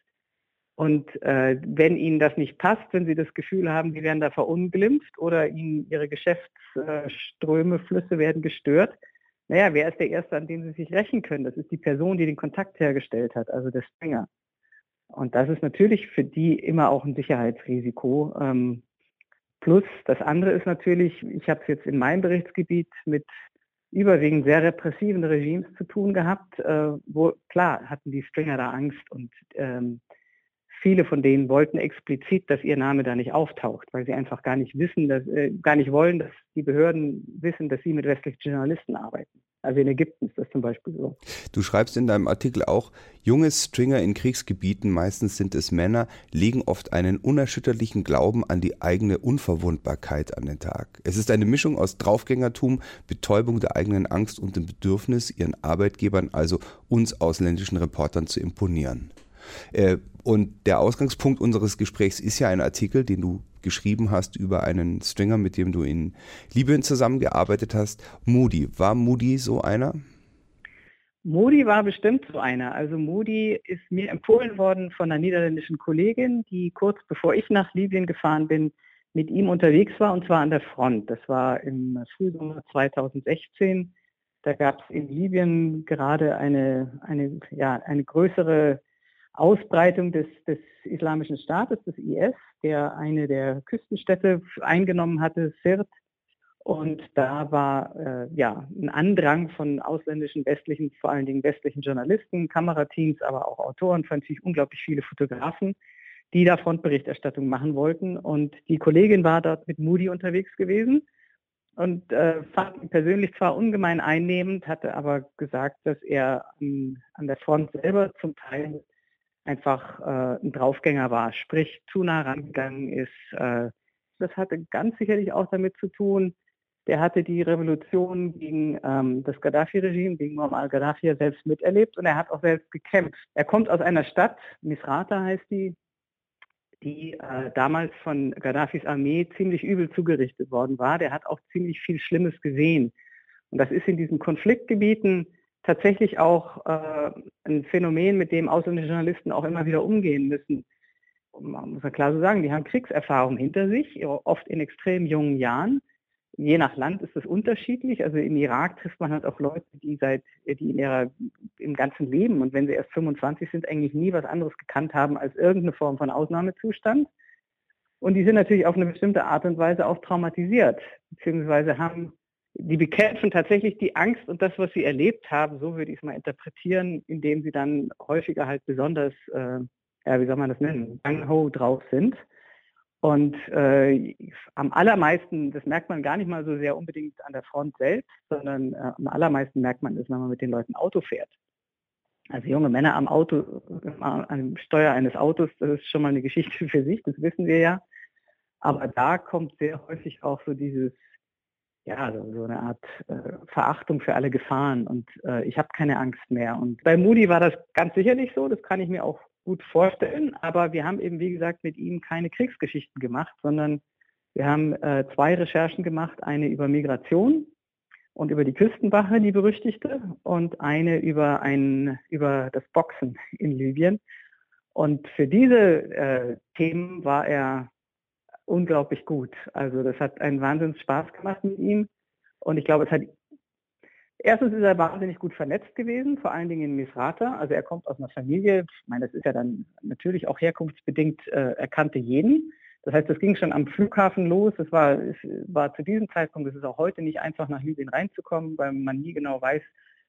Und äh, wenn ihnen das nicht passt, wenn sie das Gefühl haben, sie werden da verunglimpft oder ihnen ihre Geschäftsströme, Flüsse werden gestört, naja, wer ist der Erste, an dem sie sich rächen können? Das ist die Person, die den Kontakt hergestellt hat, also der Springer. Und das ist natürlich für die immer auch ein Sicherheitsrisiko. Ähm, plus das andere ist natürlich, ich habe es jetzt in meinem Berichtsgebiet mit überwiegend sehr repressiven Regimes zu tun gehabt, äh, wo klar hatten die Stringer da Angst und ähm, viele von denen wollten explizit, dass ihr Name da nicht auftaucht, weil sie einfach gar nicht wissen, dass, äh, gar nicht wollen, dass die Behörden wissen, dass sie mit westlichen Journalisten arbeiten. Also in Ägypten ist das zum Beispiel so. Du schreibst in deinem Artikel auch, junge Stringer in Kriegsgebieten, meistens sind es Männer, legen oft einen unerschütterlichen Glauben an die eigene Unverwundbarkeit an den Tag. Es ist eine Mischung aus Draufgängertum, Betäubung der eigenen Angst und dem Bedürfnis, ihren Arbeitgebern, also uns ausländischen Reportern, zu imponieren. Äh, und der Ausgangspunkt unseres Gesprächs ist ja ein Artikel, den du geschrieben hast über einen Stringer, mit dem du in Libyen zusammengearbeitet hast. Moody. War Moody so einer? Moody war bestimmt so einer. Also Moody ist mir empfohlen worden von einer niederländischen Kollegin, die kurz bevor ich nach Libyen gefahren bin, mit ihm unterwegs war und zwar an der Front. Das war im Frühsommer 2016. Da gab es in Libyen gerade eine, eine, ja, eine größere Ausbreitung des, des Islamischen Staates, des IS, der eine der Küstenstädte eingenommen hatte, Sirte. Und da war äh, ja ein Andrang von ausländischen westlichen, vor allen Dingen westlichen Journalisten, Kamerateams, aber auch Autoren, fand ich unglaublich viele Fotografen, die da Frontberichterstattung machen wollten. Und die Kollegin war dort mit Moody unterwegs gewesen und äh, fand ihn persönlich zwar ungemein einnehmend, hatte aber gesagt, dass er an, an der Front selber zum Teil einfach äh, ein Draufgänger war, sprich zu nah rangegangen ist. Äh, das hatte ganz sicherlich auch damit zu tun, der hatte die Revolution gegen ähm, das Gaddafi-Regime, gegen Muammar al-Gaddafi selbst miterlebt und er hat auch selbst gekämpft. Er kommt aus einer Stadt, Misrata heißt die, die äh, damals von Gaddafis Armee ziemlich übel zugerichtet worden war. Der hat auch ziemlich viel Schlimmes gesehen. Und das ist in diesen Konfliktgebieten tatsächlich auch äh, ein Phänomen, mit dem ausländische Journalisten auch immer wieder umgehen müssen. Man muss ja klar so sagen, die haben Kriegserfahrung hinter sich, oft in extrem jungen Jahren. Je nach Land ist es unterschiedlich. Also im Irak trifft man halt auch Leute, die seit, die in ihrer, im ganzen Leben und wenn sie erst 25 sind, eigentlich nie was anderes gekannt haben als irgendeine Form von Ausnahmezustand. Und die sind natürlich auf eine bestimmte Art und Weise auch traumatisiert, beziehungsweise haben die bekämpfen tatsächlich die Angst und das, was sie erlebt haben, so würde ich es mal interpretieren, indem sie dann häufiger halt besonders, äh, ja, wie soll man das nennen, gung drauf sind. Und äh, am allermeisten, das merkt man gar nicht mal so sehr unbedingt an der Front selbst, sondern äh, am allermeisten merkt man es, wenn man mit den Leuten Auto fährt. Also junge Männer am Auto, am Steuer eines Autos, das ist schon mal eine Geschichte für sich, das wissen wir ja. Aber da kommt sehr häufig auch so dieses, ja, so, so eine Art äh, Verachtung für alle Gefahren und äh, ich habe keine Angst mehr. Und bei Moody war das ganz sicherlich so, das kann ich mir auch gut vorstellen, aber wir haben eben, wie gesagt, mit ihm keine Kriegsgeschichten gemacht, sondern wir haben äh, zwei Recherchen gemacht, eine über Migration und über die Küstenwache, die berüchtigte, und eine über ein, über das Boxen in Libyen. Und für diese äh, Themen war er unglaublich gut. Also das hat einen Wahnsinns Spaß gemacht mit ihm. Und ich glaube, es hat erstens ist er wahnsinnig gut vernetzt gewesen, vor allen Dingen in Misrata. Also er kommt aus einer Familie, ich meine, das ist ja dann natürlich auch herkunftsbedingt, äh, er kannte jeden. Das heißt, das ging schon am Flughafen los. Es war, es war zu diesem Zeitpunkt, es ist auch heute nicht einfach nach Libyen reinzukommen, weil man nie genau weiß,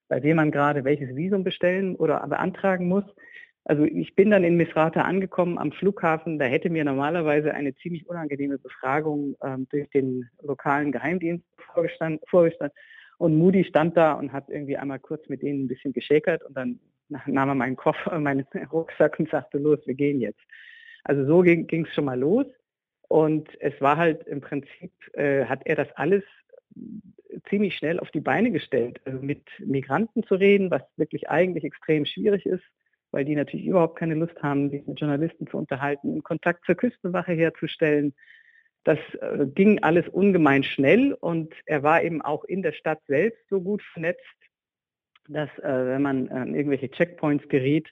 bei wem man gerade welches Visum bestellen oder beantragen muss. Also ich bin dann in Misrata angekommen am Flughafen. Da hätte mir normalerweise eine ziemlich unangenehme Befragung ähm, durch den lokalen Geheimdienst vorgestanden, vorgestanden. Und Moody stand da und hat irgendwie einmal kurz mit denen ein bisschen geschäkert und dann nahm er meinen Koffer, meinen Rucksack und sagte, los, wir gehen jetzt. Also so ging es schon mal los. Und es war halt im Prinzip, äh, hat er das alles ziemlich schnell auf die Beine gestellt. Also mit Migranten zu reden, was wirklich eigentlich extrem schwierig ist weil die natürlich überhaupt keine Lust haben, sich mit Journalisten zu unterhalten, Kontakt zur Küstenwache herzustellen. Das äh, ging alles ungemein schnell und er war eben auch in der Stadt selbst so gut vernetzt, dass äh, wenn man an irgendwelche Checkpoints geriet,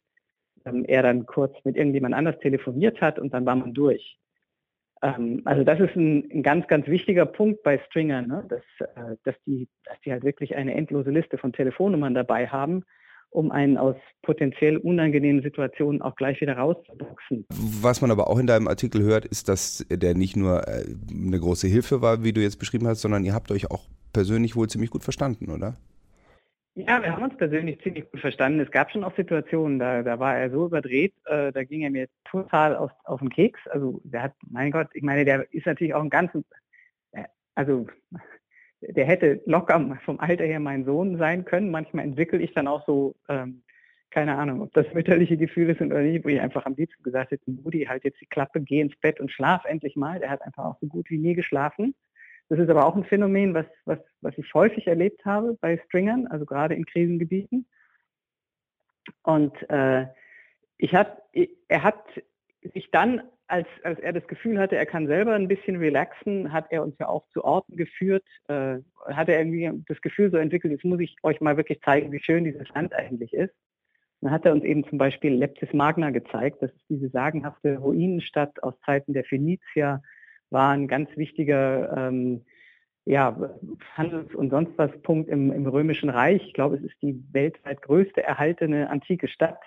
ähm, er dann kurz mit irgendjemand anders telefoniert hat und dann war man durch. Ähm, also das ist ein, ein, ganz, ganz wichtiger Punkt bei Stringer, ne? dass, äh, dass, die, dass die halt wirklich eine endlose Liste von Telefonnummern dabei haben um einen aus potenziell unangenehmen Situationen auch gleich wieder rauszuboxen. Was man aber auch in deinem Artikel hört, ist, dass der nicht nur äh, eine große Hilfe war, wie du jetzt beschrieben hast, sondern ihr habt euch auch persönlich wohl ziemlich gut verstanden, oder? Ja, wir haben uns persönlich ziemlich gut verstanden. Es gab schon auch Situationen, da, da war er so überdreht, äh, da ging er mir total auf, auf den Keks. Also der hat, mein Gott, ich meine, der ist natürlich auch ein ganz, äh, also der hätte locker vom Alter her mein Sohn sein können. Manchmal entwickle ich dann auch so, ähm, keine Ahnung, ob das mütterliche Gefühle sind oder nicht, wo ich einfach am liebsten gesagt hätte, Moody, halt jetzt die Klappe, geh ins Bett und schlaf endlich mal. Der hat einfach auch so gut wie nie geschlafen. Das ist aber auch ein Phänomen, was, was, was ich häufig erlebt habe bei Stringern, also gerade in Krisengebieten. Und äh, ich hat, er hat sich dann, als, als er das Gefühl hatte, er kann selber ein bisschen relaxen, hat er uns ja auch zu Orten geführt, äh, hat er irgendwie das Gefühl so entwickelt, jetzt muss ich euch mal wirklich zeigen, wie schön dieses Land eigentlich ist. Dann hat er uns eben zum Beispiel Leptis Magna gezeigt. Das ist diese sagenhafte Ruinenstadt aus Zeiten der Phönizier, war ein ganz wichtiger ähm, ja, Handels- und sonst was Punkt im, im Römischen Reich. Ich glaube, es ist die weltweit größte erhaltene antike Stadt.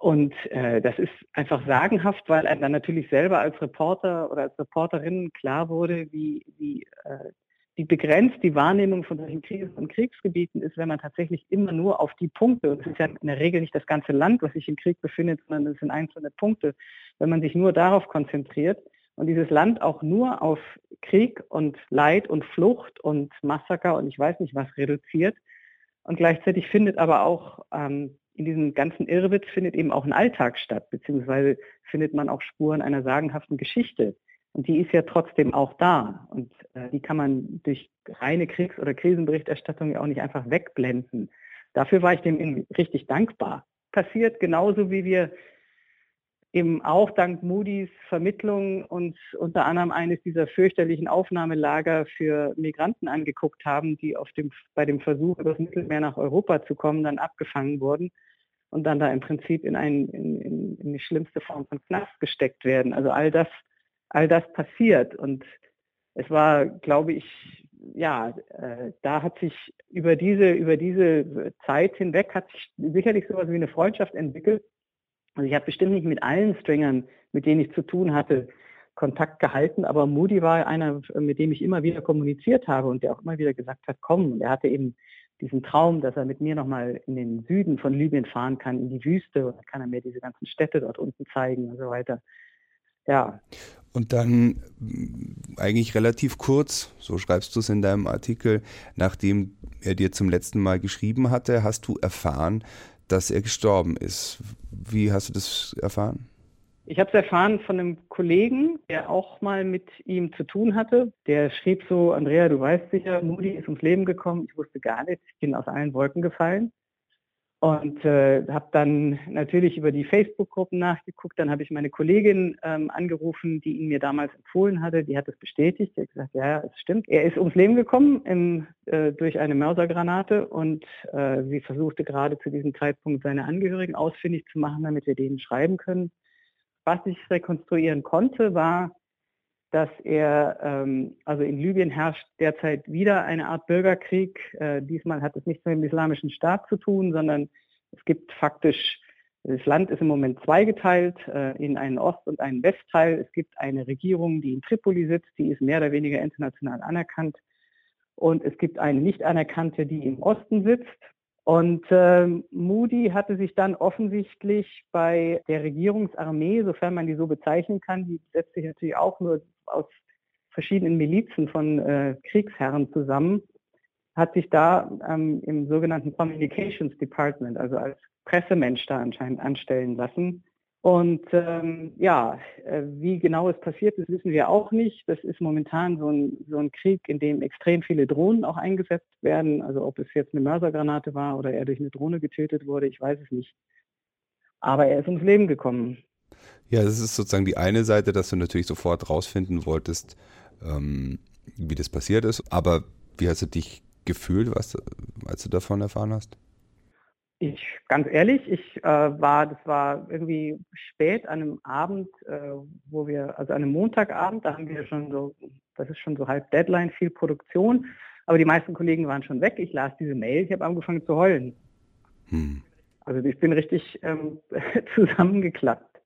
Und äh, das ist einfach sagenhaft, weil einem dann natürlich selber als Reporter oder als Reporterin klar wurde, wie, wie, äh, wie begrenzt die Wahrnehmung von solchen Krisen und Kriegsgebieten ist, wenn man tatsächlich immer nur auf die Punkte, und es ist ja in der Regel nicht das ganze Land, was sich im Krieg befindet, sondern es sind einzelne Punkte, wenn man sich nur darauf konzentriert und dieses Land auch nur auf Krieg und Leid und Flucht und Massaker und ich weiß nicht was reduziert und gleichzeitig findet aber auch ähm, in diesem ganzen Irrwitz findet eben auch ein Alltag statt, beziehungsweise findet man auch Spuren einer sagenhaften Geschichte. Und die ist ja trotzdem auch da. Und äh, die kann man durch reine Kriegs- oder Krisenberichterstattung ja auch nicht einfach wegblenden. Dafür war ich dem richtig dankbar. Passiert genauso wie wir eben auch dank Moody's Vermittlung uns unter anderem eines dieser fürchterlichen Aufnahmelager für Migranten angeguckt haben, die auf dem, bei dem Versuch, über das Mittelmeer nach Europa zu kommen, dann abgefangen wurden und dann da im Prinzip in, ein, in, in, in die schlimmste Form von Knast gesteckt werden. Also all das, all das passiert. Und es war, glaube ich, ja, äh, da hat sich über diese, über diese Zeit hinweg hat sich sicherlich sowas wie eine Freundschaft entwickelt, also ich habe bestimmt nicht mit allen Stringern, mit denen ich zu tun hatte, Kontakt gehalten, aber Moody war einer, mit dem ich immer wieder kommuniziert habe und der auch immer wieder gesagt hat, komm. Und er hatte eben diesen Traum, dass er mit mir nochmal in den Süden von Libyen fahren kann, in die Wüste, und dann kann er mir diese ganzen Städte dort unten zeigen und so weiter. Ja. Und dann mm, eigentlich relativ kurz, so schreibst du es in deinem Artikel, nachdem er dir zum letzten Mal geschrieben hatte, hast du erfahren, dass er gestorben ist. Wie hast du das erfahren? Ich habe es erfahren von einem Kollegen, der auch mal mit ihm zu tun hatte. Der schrieb so, Andrea, du weißt sicher, Moody ist ums Leben gekommen. Ich wusste gar nichts. Ich bin aus allen Wolken gefallen. Und äh, habe dann natürlich über die Facebook-Gruppen nachgeguckt. Dann habe ich meine Kollegin ähm, angerufen, die ihn mir damals empfohlen hatte. Die hat es bestätigt. Die hat gesagt, ja, es stimmt. Er ist ums Leben gekommen im, äh, durch eine Mörsergranate und äh, sie versuchte gerade zu diesem Zeitpunkt seine Angehörigen ausfindig zu machen, damit wir denen schreiben können. Was ich rekonstruieren konnte, war, dass er, ähm, also in Libyen herrscht derzeit wieder eine Art Bürgerkrieg. Äh, diesmal hat es nichts mit dem Islamischen Staat zu tun, sondern es gibt faktisch, das Land ist im Moment zweigeteilt äh, in einen Ost- und einen Westteil. Es gibt eine Regierung, die in Tripoli sitzt, die ist mehr oder weniger international anerkannt. Und es gibt eine nicht anerkannte, die im Osten sitzt. Und ähm, Moody hatte sich dann offensichtlich bei der Regierungsarmee, sofern man die so bezeichnen kann, die setzt sich natürlich auch nur aus verschiedenen Milizen von äh, Kriegsherren zusammen, hat sich da ähm, im sogenannten Communications Department, also als Pressemensch da anscheinend anstellen lassen. Und ähm, ja, äh, wie genau es passiert ist, wissen wir auch nicht. Das ist momentan so ein, so ein Krieg, in dem extrem viele Drohnen auch eingesetzt werden. Also ob es jetzt eine Mörsergranate war oder er durch eine Drohne getötet wurde, ich weiß es nicht. Aber er ist ums Leben gekommen. Ja, das ist sozusagen die eine Seite, dass du natürlich sofort rausfinden wolltest, ähm, wie das passiert ist. Aber wie hast du dich gefühlt, was, als du davon erfahren hast? Ich, ganz ehrlich, ich äh, war, das war irgendwie spät an einem Abend, äh, wo wir, also an einem Montagabend, da haben wir schon so, das ist schon so halb Deadline, viel Produktion, aber die meisten Kollegen waren schon weg. Ich las diese Mail, ich habe angefangen zu heulen. Hm. Also ich bin richtig ähm, zusammengeklappt.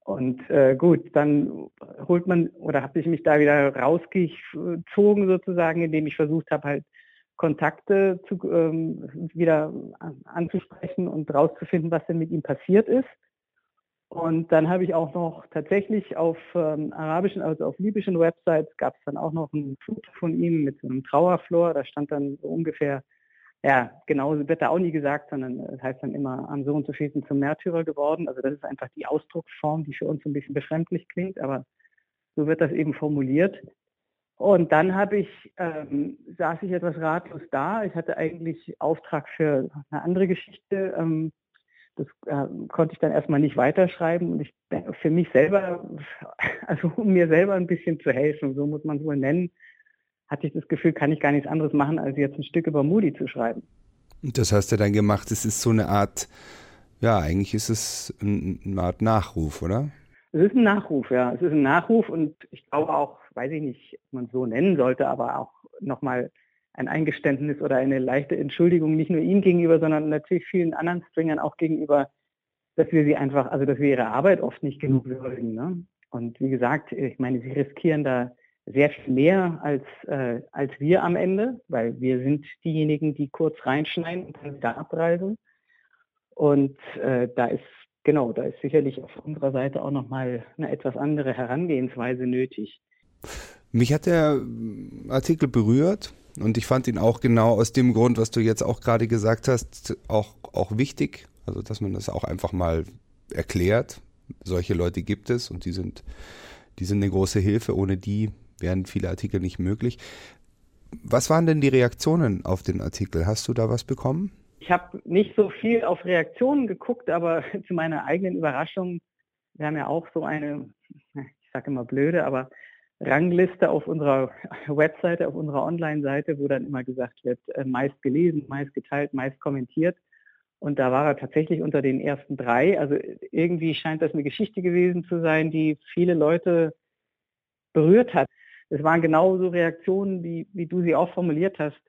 Und äh, gut, dann holt man oder habe ich mich da wieder rausgezogen sozusagen, indem ich versucht habe, halt Kontakte zu, ähm, wieder anzusprechen und rauszufinden, was denn mit ihm passiert ist. Und dann habe ich auch noch tatsächlich auf ähm, arabischen, also auf libyschen Websites gab es dann auch noch ein Foto von ihm mit so einem Trauerflor. Da stand dann so ungefähr, ja, genau wird da auch nie gesagt, sondern das heißt dann immer am Sohn zu schießen zum Märtyrer geworden. Also das ist einfach die Ausdrucksform, die für uns ein bisschen befremdlich klingt, aber so wird das eben formuliert. Und dann habe ich, ähm, saß ich etwas ratlos da. Ich hatte eigentlich Auftrag für eine andere Geschichte. Ähm, das äh, konnte ich dann erstmal nicht weiterschreiben. Und ich für mich selber, also um mir selber ein bisschen zu helfen, so muss man es wohl nennen, hatte ich das Gefühl, kann ich gar nichts anderes machen, als jetzt ein Stück über Moody zu schreiben. Und das hast du dann gemacht. Es ist so eine Art, ja, eigentlich ist es eine Art Nachruf, oder? Es ist ein Nachruf, ja. Es ist ein Nachruf und ich glaube auch, weiß ich nicht, ob man so nennen sollte, aber auch nochmal ein Eingeständnis oder eine leichte Entschuldigung, nicht nur ihm gegenüber, sondern natürlich vielen anderen Stringern auch gegenüber, dass wir sie einfach, also dass wir ihre Arbeit oft nicht genug würdigen. Ne? Und wie gesagt, ich meine, sie riskieren da sehr viel mehr als, äh, als wir am Ende, weil wir sind diejenigen, die kurz reinschneiden und dann wieder abreisen. Und äh, da ist genau, da ist sicherlich auf unserer Seite auch nochmal eine etwas andere Herangehensweise nötig. Mich hat der Artikel berührt und ich fand ihn auch genau aus dem Grund, was du jetzt auch gerade gesagt hast, auch, auch wichtig. Also, dass man das auch einfach mal erklärt. Solche Leute gibt es und die sind, die sind eine große Hilfe. Ohne die wären viele Artikel nicht möglich. Was waren denn die Reaktionen auf den Artikel? Hast du da was bekommen? Ich habe nicht so viel auf Reaktionen geguckt, aber zu meiner eigenen Überraschung, wir haben ja auch so eine, ich sage immer blöde, aber Rangliste auf unserer Webseite, auf unserer Online-Seite, wo dann immer gesagt wird, äh, meist gelesen, meist geteilt, meist kommentiert. Und da war er tatsächlich unter den ersten drei. Also irgendwie scheint das eine Geschichte gewesen zu sein, die viele Leute berührt hat. Es waren genauso Reaktionen, wie, wie du sie auch formuliert hast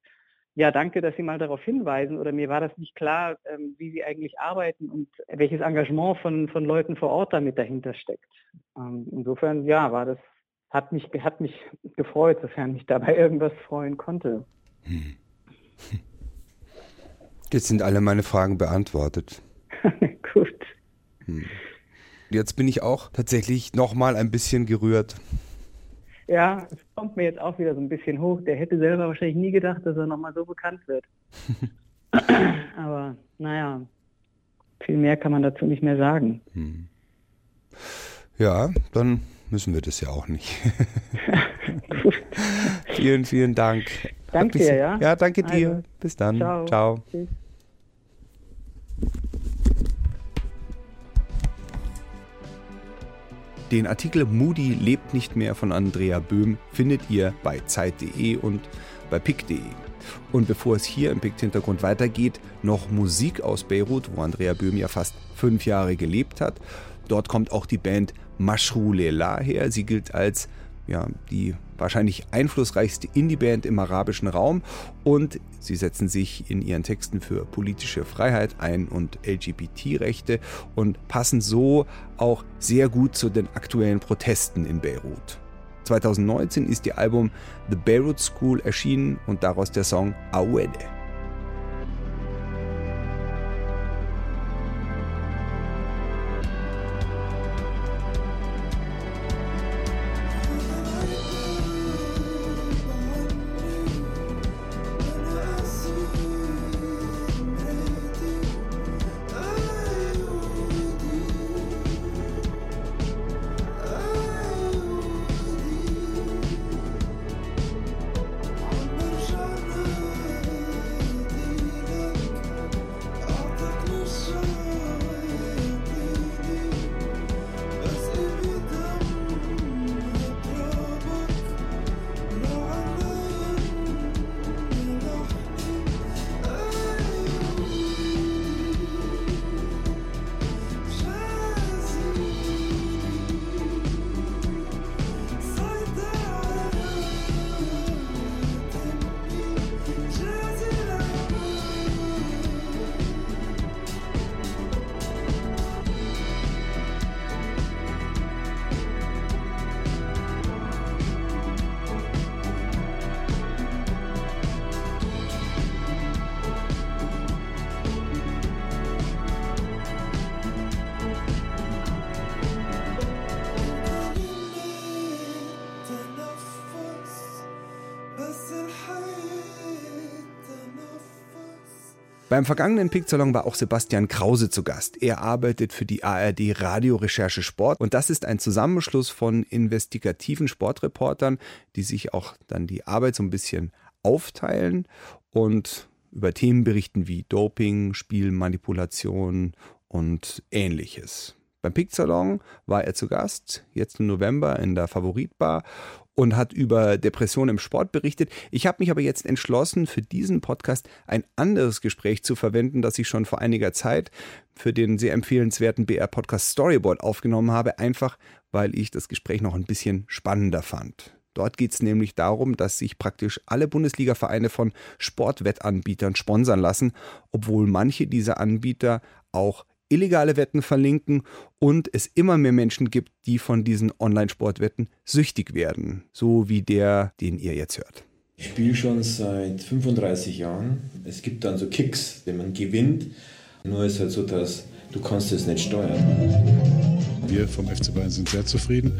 ja, danke, dass Sie mal darauf hinweisen oder mir war das nicht klar, ähm, wie Sie eigentlich arbeiten und welches Engagement von, von Leuten vor Ort damit dahinter steckt. Ähm, insofern, ja, war das, hat mich, hat mich gefreut, sofern mich dabei irgendwas freuen konnte. Hm. Jetzt sind alle meine Fragen beantwortet. Gut. Hm. Jetzt bin ich auch tatsächlich nochmal ein bisschen gerührt. Ja, es kommt mir jetzt auch wieder so ein bisschen hoch. Der hätte selber wahrscheinlich nie gedacht, dass er nochmal so bekannt wird. Aber naja, viel mehr kann man dazu nicht mehr sagen. Hm. Ja, dann müssen wir das ja auch nicht. vielen, vielen Dank. Danke dir, ja? Ja, danke dir. Also, Bis dann. Ciao. ciao. Tschüss. Den Artikel Moody lebt nicht mehr von Andrea Böhm findet ihr bei Zeit.de und bei pick.de. Und bevor es hier im Pick-Hintergrund weitergeht, noch Musik aus Beirut, wo Andrea Böhm ja fast fünf Jahre gelebt hat. Dort kommt auch die Band Mashru Lela her. Sie gilt als ja, die wahrscheinlich einflussreichste Indie-Band im arabischen Raum und sie setzen sich in ihren Texten für politische Freiheit ein und LGBT-Rechte und passen so auch sehr gut zu den aktuellen Protesten in Beirut. 2019 ist ihr Album The Beirut School erschienen und daraus der Song Awede. Beim vergangenen Picksalon war auch Sebastian Krause zu Gast. Er arbeitet für die ARD Radiorecherche Sport und das ist ein Zusammenschluss von investigativen Sportreportern, die sich auch dann die Arbeit so ein bisschen aufteilen und über Themen berichten wie Doping, Spielmanipulation und ähnliches. Beim Picksalon war er zu Gast, jetzt im November in der Favoritbar und hat über Depressionen im Sport berichtet. Ich habe mich aber jetzt entschlossen, für diesen Podcast ein anderes Gespräch zu verwenden, das ich schon vor einiger Zeit für den sehr empfehlenswerten BR-Podcast Storyboard aufgenommen habe, einfach weil ich das Gespräch noch ein bisschen spannender fand. Dort geht es nämlich darum, dass sich praktisch alle Bundesliga-Vereine von Sportwettanbietern sponsern lassen, obwohl manche dieser Anbieter auch illegale Wetten verlinken und es immer mehr Menschen gibt, die von diesen Online-Sportwetten süchtig werden, so wie der, den ihr jetzt hört. Ich spiele schon seit 35 Jahren. Es gibt dann so Kicks, wenn man gewinnt. Nur ist halt so, dass du kannst es nicht steuern. Wir vom FC Bayern sind sehr zufrieden.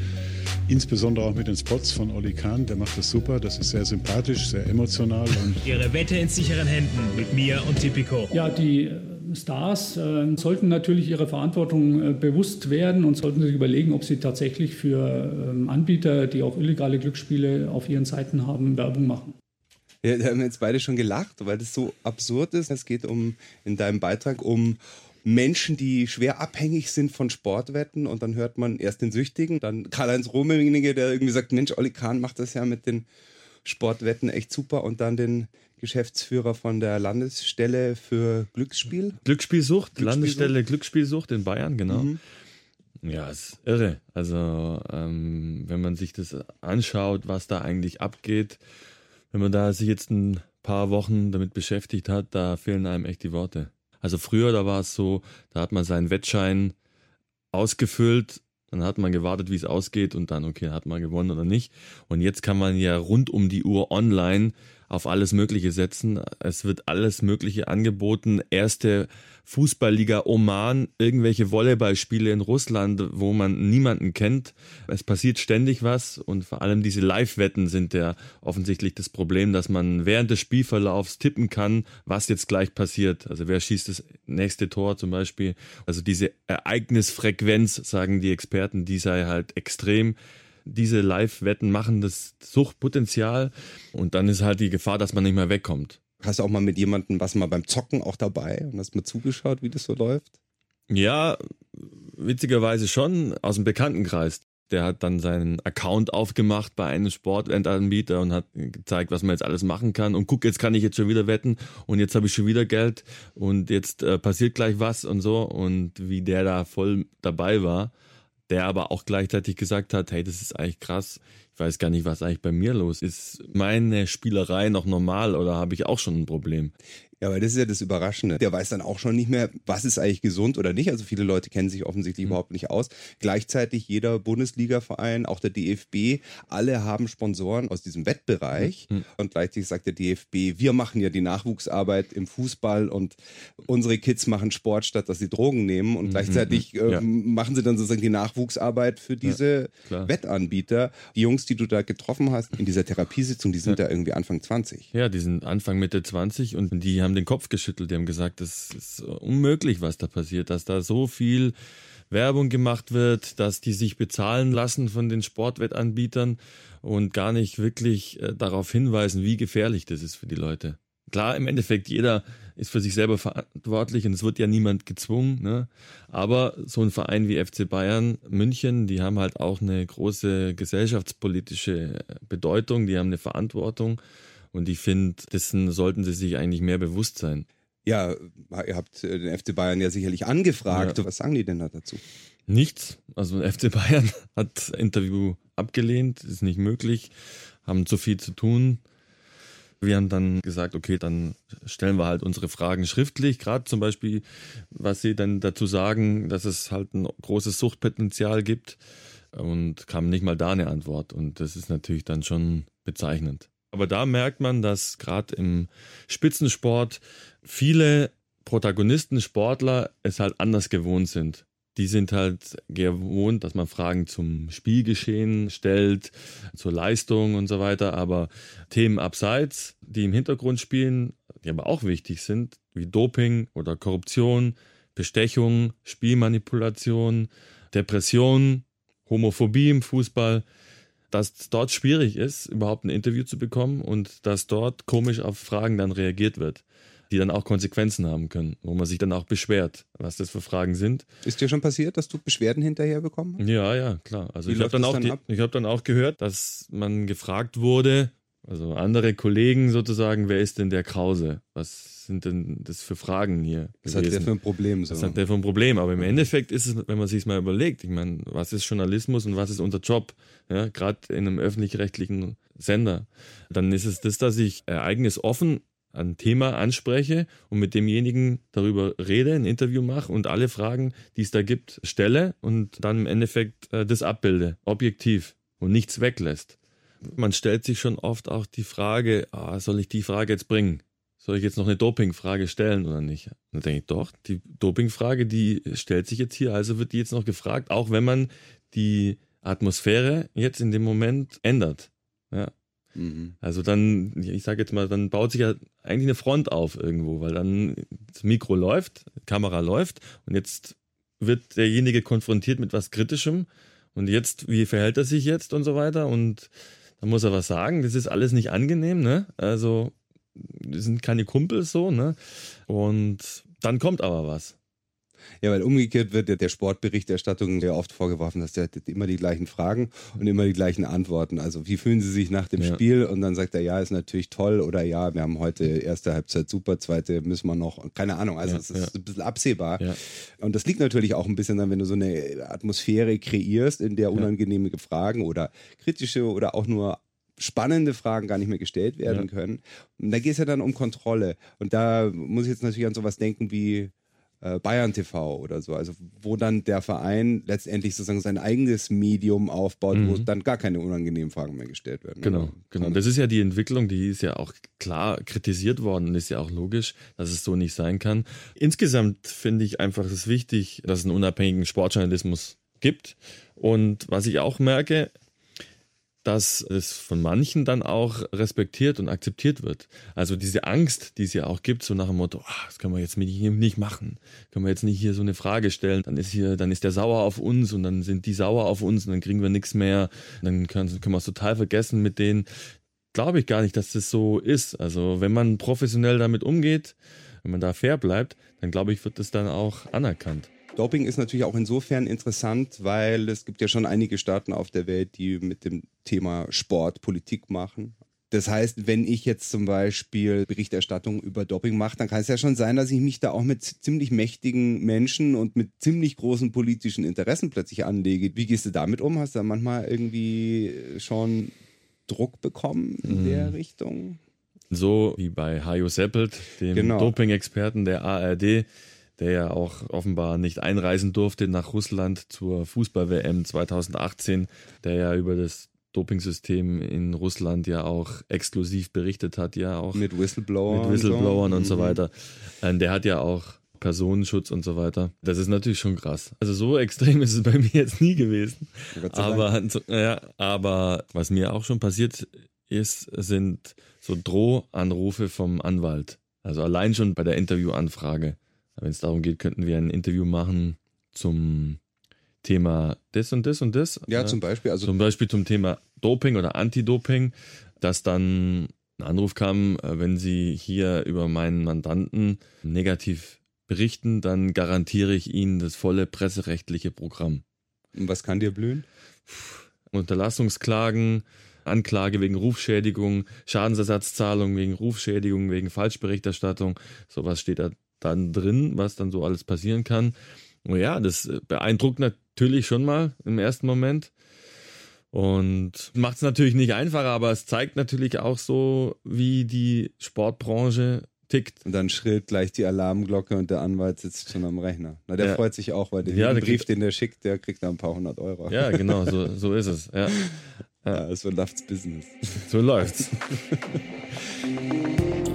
Insbesondere auch mit den Spots von Oli Kahn, der macht das super, das ist sehr sympathisch, sehr emotional. Und Ihre Wette in sicheren Händen mit mir und Tipico. Ja, die Stars äh, sollten natürlich ihrer Verantwortung äh, bewusst werden und sollten sich überlegen, ob sie tatsächlich für ähm, Anbieter, die auch illegale Glücksspiele auf ihren Seiten haben, Werbung machen. Ja, da haben jetzt beide schon gelacht, weil das so absurd ist. Es geht um in deinem Beitrag um Menschen, die schwer abhängig sind von Sportwetten und dann hört man erst den Süchtigen, dann Karl-Heinz Rummenigge, der irgendwie sagt, Mensch, Olli Kahn macht das ja mit den Sportwetten echt super und dann den Geschäftsführer von der Landesstelle für Glücksspiel. Glücksspielsucht, Glücksspielsucht. Landesstelle Glücksspielsucht in Bayern, genau. Mhm. Ja, ist irre. Also, ähm, wenn man sich das anschaut, was da eigentlich abgeht, wenn man da sich jetzt ein paar Wochen damit beschäftigt hat, da fehlen einem echt die Worte. Also früher, da war es so, da hat man seinen Wettschein ausgefüllt, dann hat man gewartet, wie es ausgeht und dann, okay, hat man gewonnen oder nicht. Und jetzt kann man ja rund um die Uhr online auf alles Mögliche setzen. Es wird alles Mögliche angeboten. Erste Fußballliga Oman, irgendwelche Volleyballspiele in Russland, wo man niemanden kennt. Es passiert ständig was und vor allem diese Live-Wetten sind ja offensichtlich das Problem, dass man während des Spielverlaufs tippen kann, was jetzt gleich passiert. Also wer schießt das nächste Tor zum Beispiel. Also diese Ereignisfrequenz, sagen die Experten, die sei halt extrem diese Live-Wetten machen das Suchtpotenzial und dann ist halt die Gefahr, dass man nicht mehr wegkommt. Hast du auch mal mit jemandem, was mal beim Zocken auch dabei und hast mal zugeschaut, wie das so läuft? Ja, witzigerweise schon aus dem Bekanntenkreis. Der hat dann seinen Account aufgemacht bei einem Sportwettanbieter und hat gezeigt, was man jetzt alles machen kann. Und guck, jetzt kann ich jetzt schon wieder wetten und jetzt habe ich schon wieder Geld und jetzt äh, passiert gleich was und so. Und wie der da voll dabei war, der aber auch gleichzeitig gesagt hat, hey, das ist eigentlich krass. Ich weiß gar nicht, was eigentlich bei mir los ist. Meine Spielerei noch normal oder habe ich auch schon ein Problem? Ja, aber das ist ja das Überraschende. Der weiß dann auch schon nicht mehr, was ist eigentlich gesund oder nicht. Also viele Leute kennen sich offensichtlich mhm. überhaupt nicht aus. Gleichzeitig jeder Bundesliga-Verein, auch der DFB, alle haben Sponsoren aus diesem Wettbereich. Mhm. Und gleichzeitig sagt der DFB, wir machen ja die Nachwuchsarbeit im Fußball und unsere Kids machen Sport, statt dass sie Drogen nehmen. Und mhm. gleichzeitig äh, ja. machen sie dann sozusagen die Nachwuchsarbeit für diese ja, Wettanbieter. Die Jungs, die du da getroffen hast in dieser Therapiesitzung, die sind ja. da irgendwie Anfang 20. Ja, die sind Anfang Mitte 20 und die haben haben den Kopf geschüttelt, die haben gesagt, das ist unmöglich, was da passiert, dass da so viel Werbung gemacht wird, dass die sich bezahlen lassen von den Sportwettanbietern und gar nicht wirklich äh, darauf hinweisen, wie gefährlich das ist für die Leute. Klar, im Endeffekt, jeder ist für sich selber verantwortlich und es wird ja niemand gezwungen. Ne? Aber so ein Verein wie FC Bayern München, die haben halt auch eine große gesellschaftspolitische Bedeutung, die haben eine Verantwortung. Und ich finde, dessen sollten sie sich eigentlich mehr bewusst sein. Ja, ihr habt äh, den FC Bayern ja sicherlich angefragt. Ja. Was sagen die denn da dazu? Nichts. Also FC Bayern hat Interview abgelehnt, ist nicht möglich, haben zu viel zu tun. Wir haben dann gesagt, okay, dann stellen wir halt unsere Fragen schriftlich, gerade zum Beispiel, was sie dann dazu sagen, dass es halt ein großes Suchtpotenzial gibt und kam nicht mal da eine Antwort und das ist natürlich dann schon bezeichnend. Aber da merkt man, dass gerade im Spitzensport viele Protagonisten, Sportler es halt anders gewohnt sind. Die sind halt gewohnt, dass man Fragen zum Spielgeschehen stellt, zur Leistung und so weiter. Aber Themen abseits, die im Hintergrund spielen, die aber auch wichtig sind, wie Doping oder Korruption, Bestechung, Spielmanipulation, Depression, Homophobie im Fußball, dass dort schwierig ist, überhaupt ein Interview zu bekommen und dass dort komisch auf Fragen dann reagiert wird, die dann auch Konsequenzen haben können, wo man sich dann auch beschwert, was das für Fragen sind. Ist dir schon passiert, dass du Beschwerden hinterher bekommen hast? Ja, ja, klar. Also Wie ich habe dann, auch dann die- ich hab dann auch gehört, dass man gefragt wurde, also andere Kollegen sozusagen, wer ist denn der Krause? Was sind denn das für Fragen hier? Was hat der für ein Problem? So? Was hat der für ein Problem? Aber im Endeffekt ist es, wenn man sich mal überlegt, ich meine, was ist Journalismus und was ist unser Job? Ja, Gerade in einem öffentlich-rechtlichen Sender. Dann ist es das, dass ich ereignisoffen ein Thema anspreche und mit demjenigen darüber rede, ein Interview mache und alle Fragen, die es da gibt, stelle und dann im Endeffekt äh, das abbilde, objektiv und nichts weglässt. Man stellt sich schon oft auch die Frage, ah, soll ich die Frage jetzt bringen? Soll ich jetzt noch eine Dopingfrage stellen oder nicht? Und dann denke ich, doch, die Dopingfrage, die stellt sich jetzt hier, also wird die jetzt noch gefragt, auch wenn man die Atmosphäre jetzt in dem Moment ändert. Ja. Mhm. Also dann, ich sage jetzt mal, dann baut sich ja eigentlich eine Front auf irgendwo, weil dann das Mikro läuft, Kamera läuft und jetzt wird derjenige konfrontiert mit was Kritischem und jetzt, wie verhält er sich jetzt und so weiter und da muss er was sagen. Das ist alles nicht angenehm, ne? Also, das sind keine Kumpels so, ne? Und dann kommt aber was. Ja, weil umgekehrt wird der, der Sportberichterstattung sehr oft vorgeworfen, dass der hat immer die gleichen Fragen und immer die gleichen Antworten. Also wie fühlen Sie sich nach dem Ja. Spiel? Und dann sagt er, ja, ist natürlich toll oder ja, wir haben heute erste Halbzeit super, zweite müssen wir noch. Keine Ahnung, also Ja, es ist ja. ein bisschen absehbar. Ja. Und das liegt natürlich auch ein bisschen dann, wenn du so eine Atmosphäre kreierst, in der unangenehme Fragen oder kritische oder auch nur spannende Fragen gar nicht mehr gestellt werden Ja. können. Und da geht es ja dann um Kontrolle. Und da muss ich jetzt natürlich an sowas denken wie äh, Bayern TV oder so, also wo dann der Verein letztendlich sozusagen sein eigenes Medium aufbaut, wo Mhm. dann gar keine unangenehmen Fragen mehr gestellt werden. Genau, Also, genau. Das ist ja die Entwicklung, die ist ja auch klar kritisiert worden und ist ja auch logisch, dass es so nicht sein kann. Insgesamt finde ich einfach es wichtig, dass es einen unabhängigen Sportjournalismus gibt. Und was ich auch merke, dass es von manchen dann auch respektiert und akzeptiert wird. Also diese Angst, die es ja auch gibt, so nach dem Motto, ah, das können wir jetzt mit hier nicht machen, können wir jetzt nicht hier so eine Frage stellen, dann ist hier, dann ist der sauer auf uns und dann sind die sauer auf uns und dann kriegen wir nichts mehr, dann können, können wir es total vergessen mit denen. Glaube ich gar nicht, dass das so ist. Also wenn man professionell damit umgeht, wenn man da fair bleibt, dann glaube ich, wird das dann auch anerkannt. Doping ist natürlich auch insofern interessant, weil es gibt ja schon einige Staaten auf der Welt, die mit dem Thema Sport Politik machen. Das heißt, wenn ich jetzt zum Beispiel Berichterstattung über Doping mache, dann kann es ja schon sein, dass ich mich da auch mit ziemlich mächtigen Menschen und mit ziemlich großen politischen Interessen plötzlich anlege. Wie gehst du damit um? Hast du da manchmal irgendwie schon Druck bekommen in Mhm. der Richtung? So wie bei Hajo Seppelt, dem Genau. Doping-Experten der ARD, der ja auch offenbar nicht einreisen durfte nach Russland zur Fußball-WM 2018, der ja über das Dopingsystem in Russland ja auch exklusiv berichtet hat, ja auch Mit Whistleblower. mit Whistleblowern und so, Mhm. weiter. Ähm, Der hat ja auch Personenschutz und so weiter. Das ist natürlich schon krass. Also so extrem ist es bei mir jetzt nie gewesen. Aber, so- ja, aber was mir auch schon passiert ist, sind so Drohanrufe vom Anwalt. Also allein schon bei der Interviewanfrage. Wenn es darum geht, könnten wir ein Interview machen zum Thema das und das und das. Ja, Äh, zum Beispiel. Also zum Beispiel zum Thema Doping oder Anti-Doping, dass dann ein Anruf kam, äh, wenn Sie hier über meinen Mandanten negativ berichten, dann garantiere ich Ihnen das volle presserechtliche Programm. Und was kann dir blühen? Unterlassungsklagen, Anklage wegen Rufschädigung, Schadensersatzzahlung wegen Rufschädigung, wegen Falschberichterstattung, sowas steht da dann drin, was dann so alles passieren kann. Und ja, das äh, beeindruckt natürlich schon mal im ersten Moment und macht es natürlich nicht einfacher, aber es zeigt natürlich auch so, wie die Sportbranche tickt. Und dann schrillt gleich die Alarmglocke und der Anwalt sitzt schon am Rechner. Na, der Ja. freut sich auch, weil der, Ja, Brief, kriegt- den der schickt, der kriegt da ein paar hundert Euro. Ja, genau, so, so ist es. Ja. Ja, so läuft's Business. So läuft's.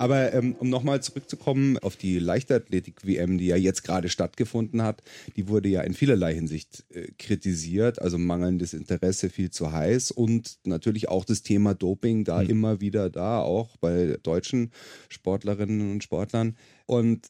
Aber ähm, um nochmal zurückzukommen auf die Leichtathletik-WM, die ja jetzt gerade stattgefunden hat, die wurde ja in vielerlei Hinsicht äh, kritisiert, also mangelndes Interesse, viel zu heiß und natürlich auch das Thema Doping da mhm. immer wieder da, auch bei deutschen Sportlerinnen und Sportlern. Und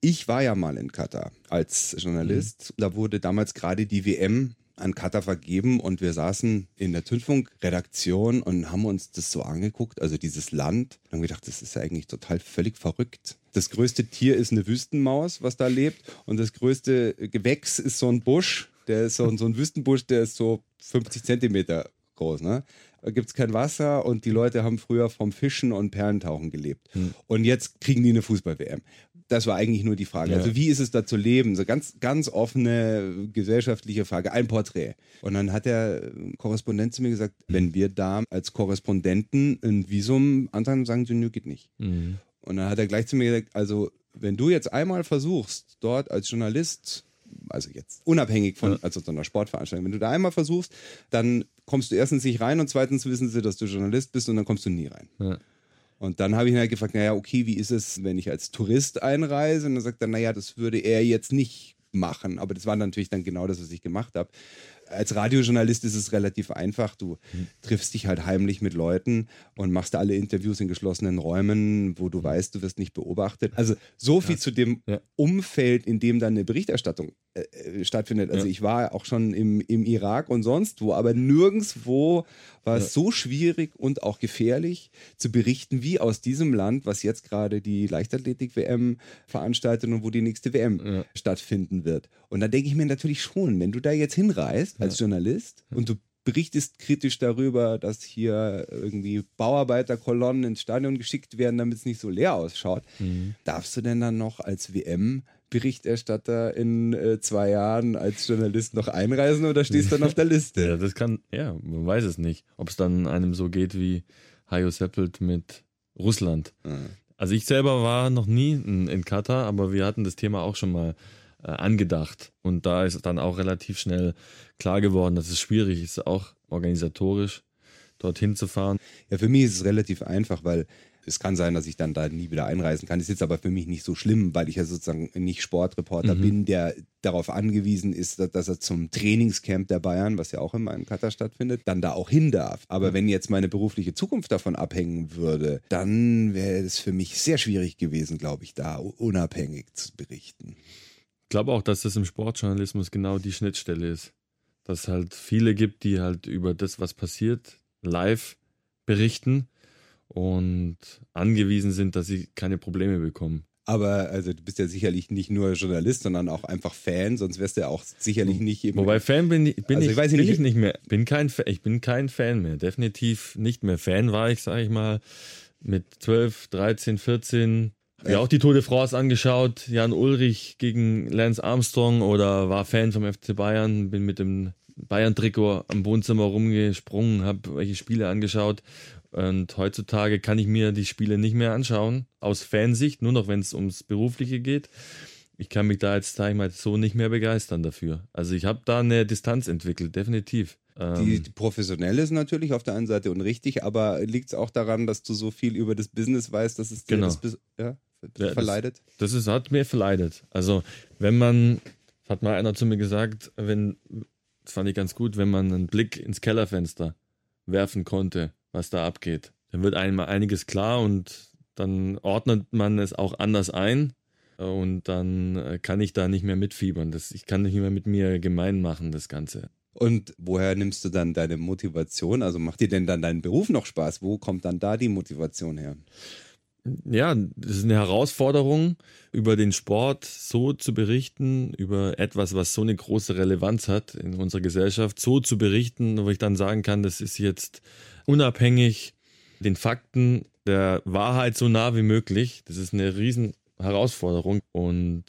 ich war ja mal in Katar als Journalist. Mhm. Da wurde damals gerade die WM an Katar vergeben und wir saßen in der Zündfunk-Redaktion und haben uns das so angeguckt, also dieses Land, und haben gedacht, das ist ja eigentlich total völlig verrückt. Das größte Tier ist eine Wüstenmaus, was da lebt, und das größte Gewächs ist so ein Busch, der ist so, so ein Wüstenbusch, der ist so 50 Zentimeter groß, ne? Da gibt es kein Wasser und die Leute haben früher vom Fischen und Perlentauchen gelebt. Hm. Und jetzt kriegen die eine Fußball-WM das war eigentlich nur die Frage. Ja. Also wie ist es da zu leben? So ganz, ganz offene gesellschaftliche Frage. Ein Porträt. Und dann hat der Korrespondent zu mir gesagt, mhm. wenn wir da als Korrespondenten ein Visum antragen, sagen sie, nö, geht nicht. Mhm. Und dann hat er gleich zu mir gesagt, also wenn du jetzt einmal versuchst, dort als Journalist also jetzt unabhängig von also so einer Sportveranstaltung, wenn du da einmal versuchst, dann kommst du erstens nicht rein und zweitens wissen sie, dass du Journalist bist und dann kommst du nie rein. Ja. Und dann habe ich ihn halt gefragt, naja, okay, wie ist es, wenn ich als Tourist einreise? Und dann sagt er, naja, das würde er jetzt nicht machen. Aber das war natürlich dann genau das, was ich gemacht habe als Radiojournalist ist es relativ einfach. Du mhm. triffst dich halt heimlich mit Leuten und machst alle Interviews in geschlossenen Räumen, wo du weißt, du wirst nicht beobachtet. Also so viel ja. zu dem ja. Umfeld, in dem dann eine Berichterstattung äh, stattfindet. Also ja. ich war auch schon im, im Irak und sonst wo, aber nirgendwo war es so schwierig und auch gefährlich zu berichten wie aus diesem Land, was jetzt gerade die Leichtathletik-WM veranstaltet und wo die nächste WM stattfinden wird. Und da denke ich mir natürlich schon, wenn du da jetzt hinreist, als Journalist und du berichtest kritisch darüber, dass hier irgendwie Bauarbeiterkolonnen ins Stadion geschickt werden, damit es nicht so leer ausschaut. Mhm. Darfst du denn dann noch als WM Berichterstatter in äh, zwei Jahren als Journalist noch einreisen oder stehst du dann auf der Liste? Ja, das kann, ja, man weiß es nicht. Ob es dann einem so geht wie Hajo Seppelt mit Russland. Mhm. Also ich selber war noch nie in, in Katar, aber wir hatten das Thema auch schon mal äh, angedacht. Und da ist dann auch relativ schnell klar geworden, dass es schwierig ist, auch organisatorisch dorthin zu fahren. Ja, für mich ist es relativ einfach, weil es kann sein, dass ich dann da nie wieder einreisen kann. Das ist jetzt aber für mich nicht so schlimm, weil ich ja sozusagen nicht Sportreporter mhm. bin, der darauf angewiesen ist, dass er zum Trainingscamp der Bayern, was ja auch immer in Katar stattfindet, dann da auch hin darf. Aber wenn jetzt meine berufliche Zukunft davon abhängen würde, dann wäre es für mich sehr schwierig gewesen, glaube ich, da unabhängig zu berichten. Ich glaube auch, dass das im Sportjournalismus genau die Schnittstelle ist. Dass es halt viele gibt, die halt über das, was passiert, live berichten und angewiesen sind, dass sie keine Probleme bekommen. Aber also du bist ja sicherlich nicht nur Journalist, sondern auch einfach Fan, sonst wärst du ja auch sicherlich nicht eben. Wobei Fan bin, bin, also ich, ich bin nicht, ich nicht mehr. Bin kein, ich bin kein Fan mehr. Definitiv nicht mehr. Fan war ich, sage ich mal, mit 12, 13, 14 habe ja auch die Tour de France angeschaut, Jan Ulrich gegen Lance Armstrong oder war Fan vom FC Bayern, bin mit dem Bayern-Trikot am Wohnzimmer rumgesprungen, habe welche Spiele angeschaut und heutzutage kann ich mir die Spiele nicht mehr anschauen, aus Fansicht, nur noch wenn es ums Berufliche geht. Ich kann mich da jetzt, sag ich mal, so nicht mehr begeistern dafür. Also ich habe da eine Distanz entwickelt, definitiv. Die, die professionell ist natürlich auf der einen Seite und richtig, aber liegt es auch daran, dass du so viel über das Business weißt, dass es dir genau. das, ja? ja, verleidet? Das, das ist, hat mir verleidet. Also, wenn man, hat mal einer zu mir gesagt, wenn, das fand ich ganz gut, wenn man einen Blick ins Kellerfenster werfen konnte, was da abgeht, dann wird einem einiges klar und dann ordnet man es auch anders ein und dann äh, kann ich da nicht mehr mitfiebern. Das, ich kann nicht mehr mit mir gemein machen, das Ganze. Und woher nimmst du dann deine Motivation? Also macht dir denn dann dein Beruf noch Spaß? Wo kommt dann da die Motivation her? Ja, das ist eine Herausforderung, über den Sport so zu berichten, über etwas, was so eine große Relevanz hat in unserer Gesellschaft, so zu berichten, wo ich dann sagen kann, das ist jetzt unabhängig den Fakten der Wahrheit so nah wie möglich. Das ist eine riesen Herausforderung und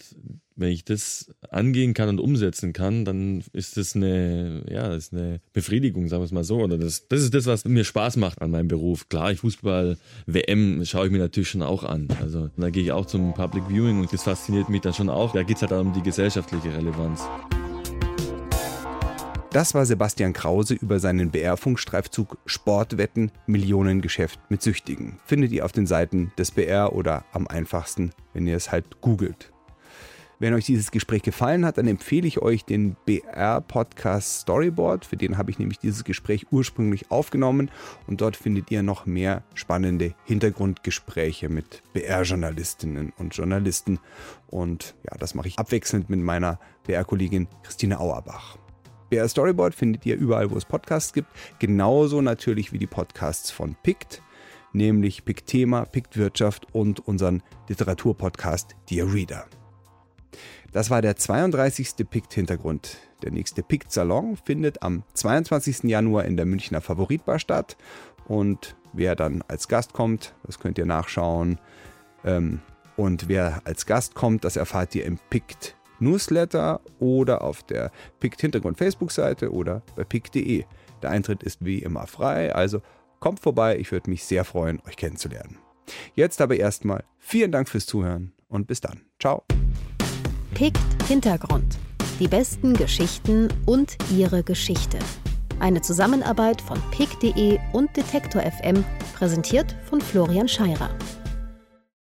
wenn ich das angehen kann und umsetzen kann, dann ist das eine, ja, das ist eine Befriedigung, sagen wir es mal so. Oder das, das ist das, was mir Spaß macht an meinem Beruf. Klar, ich Fußball, WM schaue ich mir natürlich schon auch an. Also da gehe ich auch zum Public Viewing und das fasziniert mich dann schon auch. Da geht es halt um die gesellschaftliche Relevanz. Das war Sebastian Krause über seinen BR-Funkstreifzug Sportwetten Millionengeschäft mit Süchtigen. Findet ihr auf den Seiten des BR oder am einfachsten, wenn ihr es halt googelt. Wenn euch dieses Gespräch gefallen hat, dann empfehle ich euch den BR-Podcast Storyboard. Für den habe ich nämlich dieses Gespräch ursprünglich aufgenommen und dort findet ihr noch mehr spannende Hintergrundgespräche mit BR-Journalistinnen und Journalisten. Und ja, das mache ich abwechselnd mit meiner BR-Kollegin Christine Auerbach. BR Storyboard findet ihr überall, wo es Podcasts gibt. Genauso natürlich wie die Podcasts von PICT, nämlich PICT Thema, PICT Wirtschaft und unseren Literaturpodcast Dear Reader. Das war der 32. PICT-Hintergrund. Der nächste PICT-Salon findet am 22. Januar in der Münchner Favoritbar statt. Und wer dann als Gast kommt, das könnt ihr nachschauen. Ähm, und wer als Gast kommt, das erfahrt ihr im PICT Newsletter oder auf der PICT Hintergrund Facebook-Seite oder bei PICT.de. Der Eintritt ist wie immer frei, also kommt vorbei, ich würde mich sehr freuen, euch kennenzulernen. Jetzt aber erstmal vielen Dank fürs Zuhören und bis dann. Ciao. Pickt Hintergrund. Die besten Geschichten und ihre Geschichte. Eine Zusammenarbeit von pick.de und Detektor FM, präsentiert von Florian Scheirer.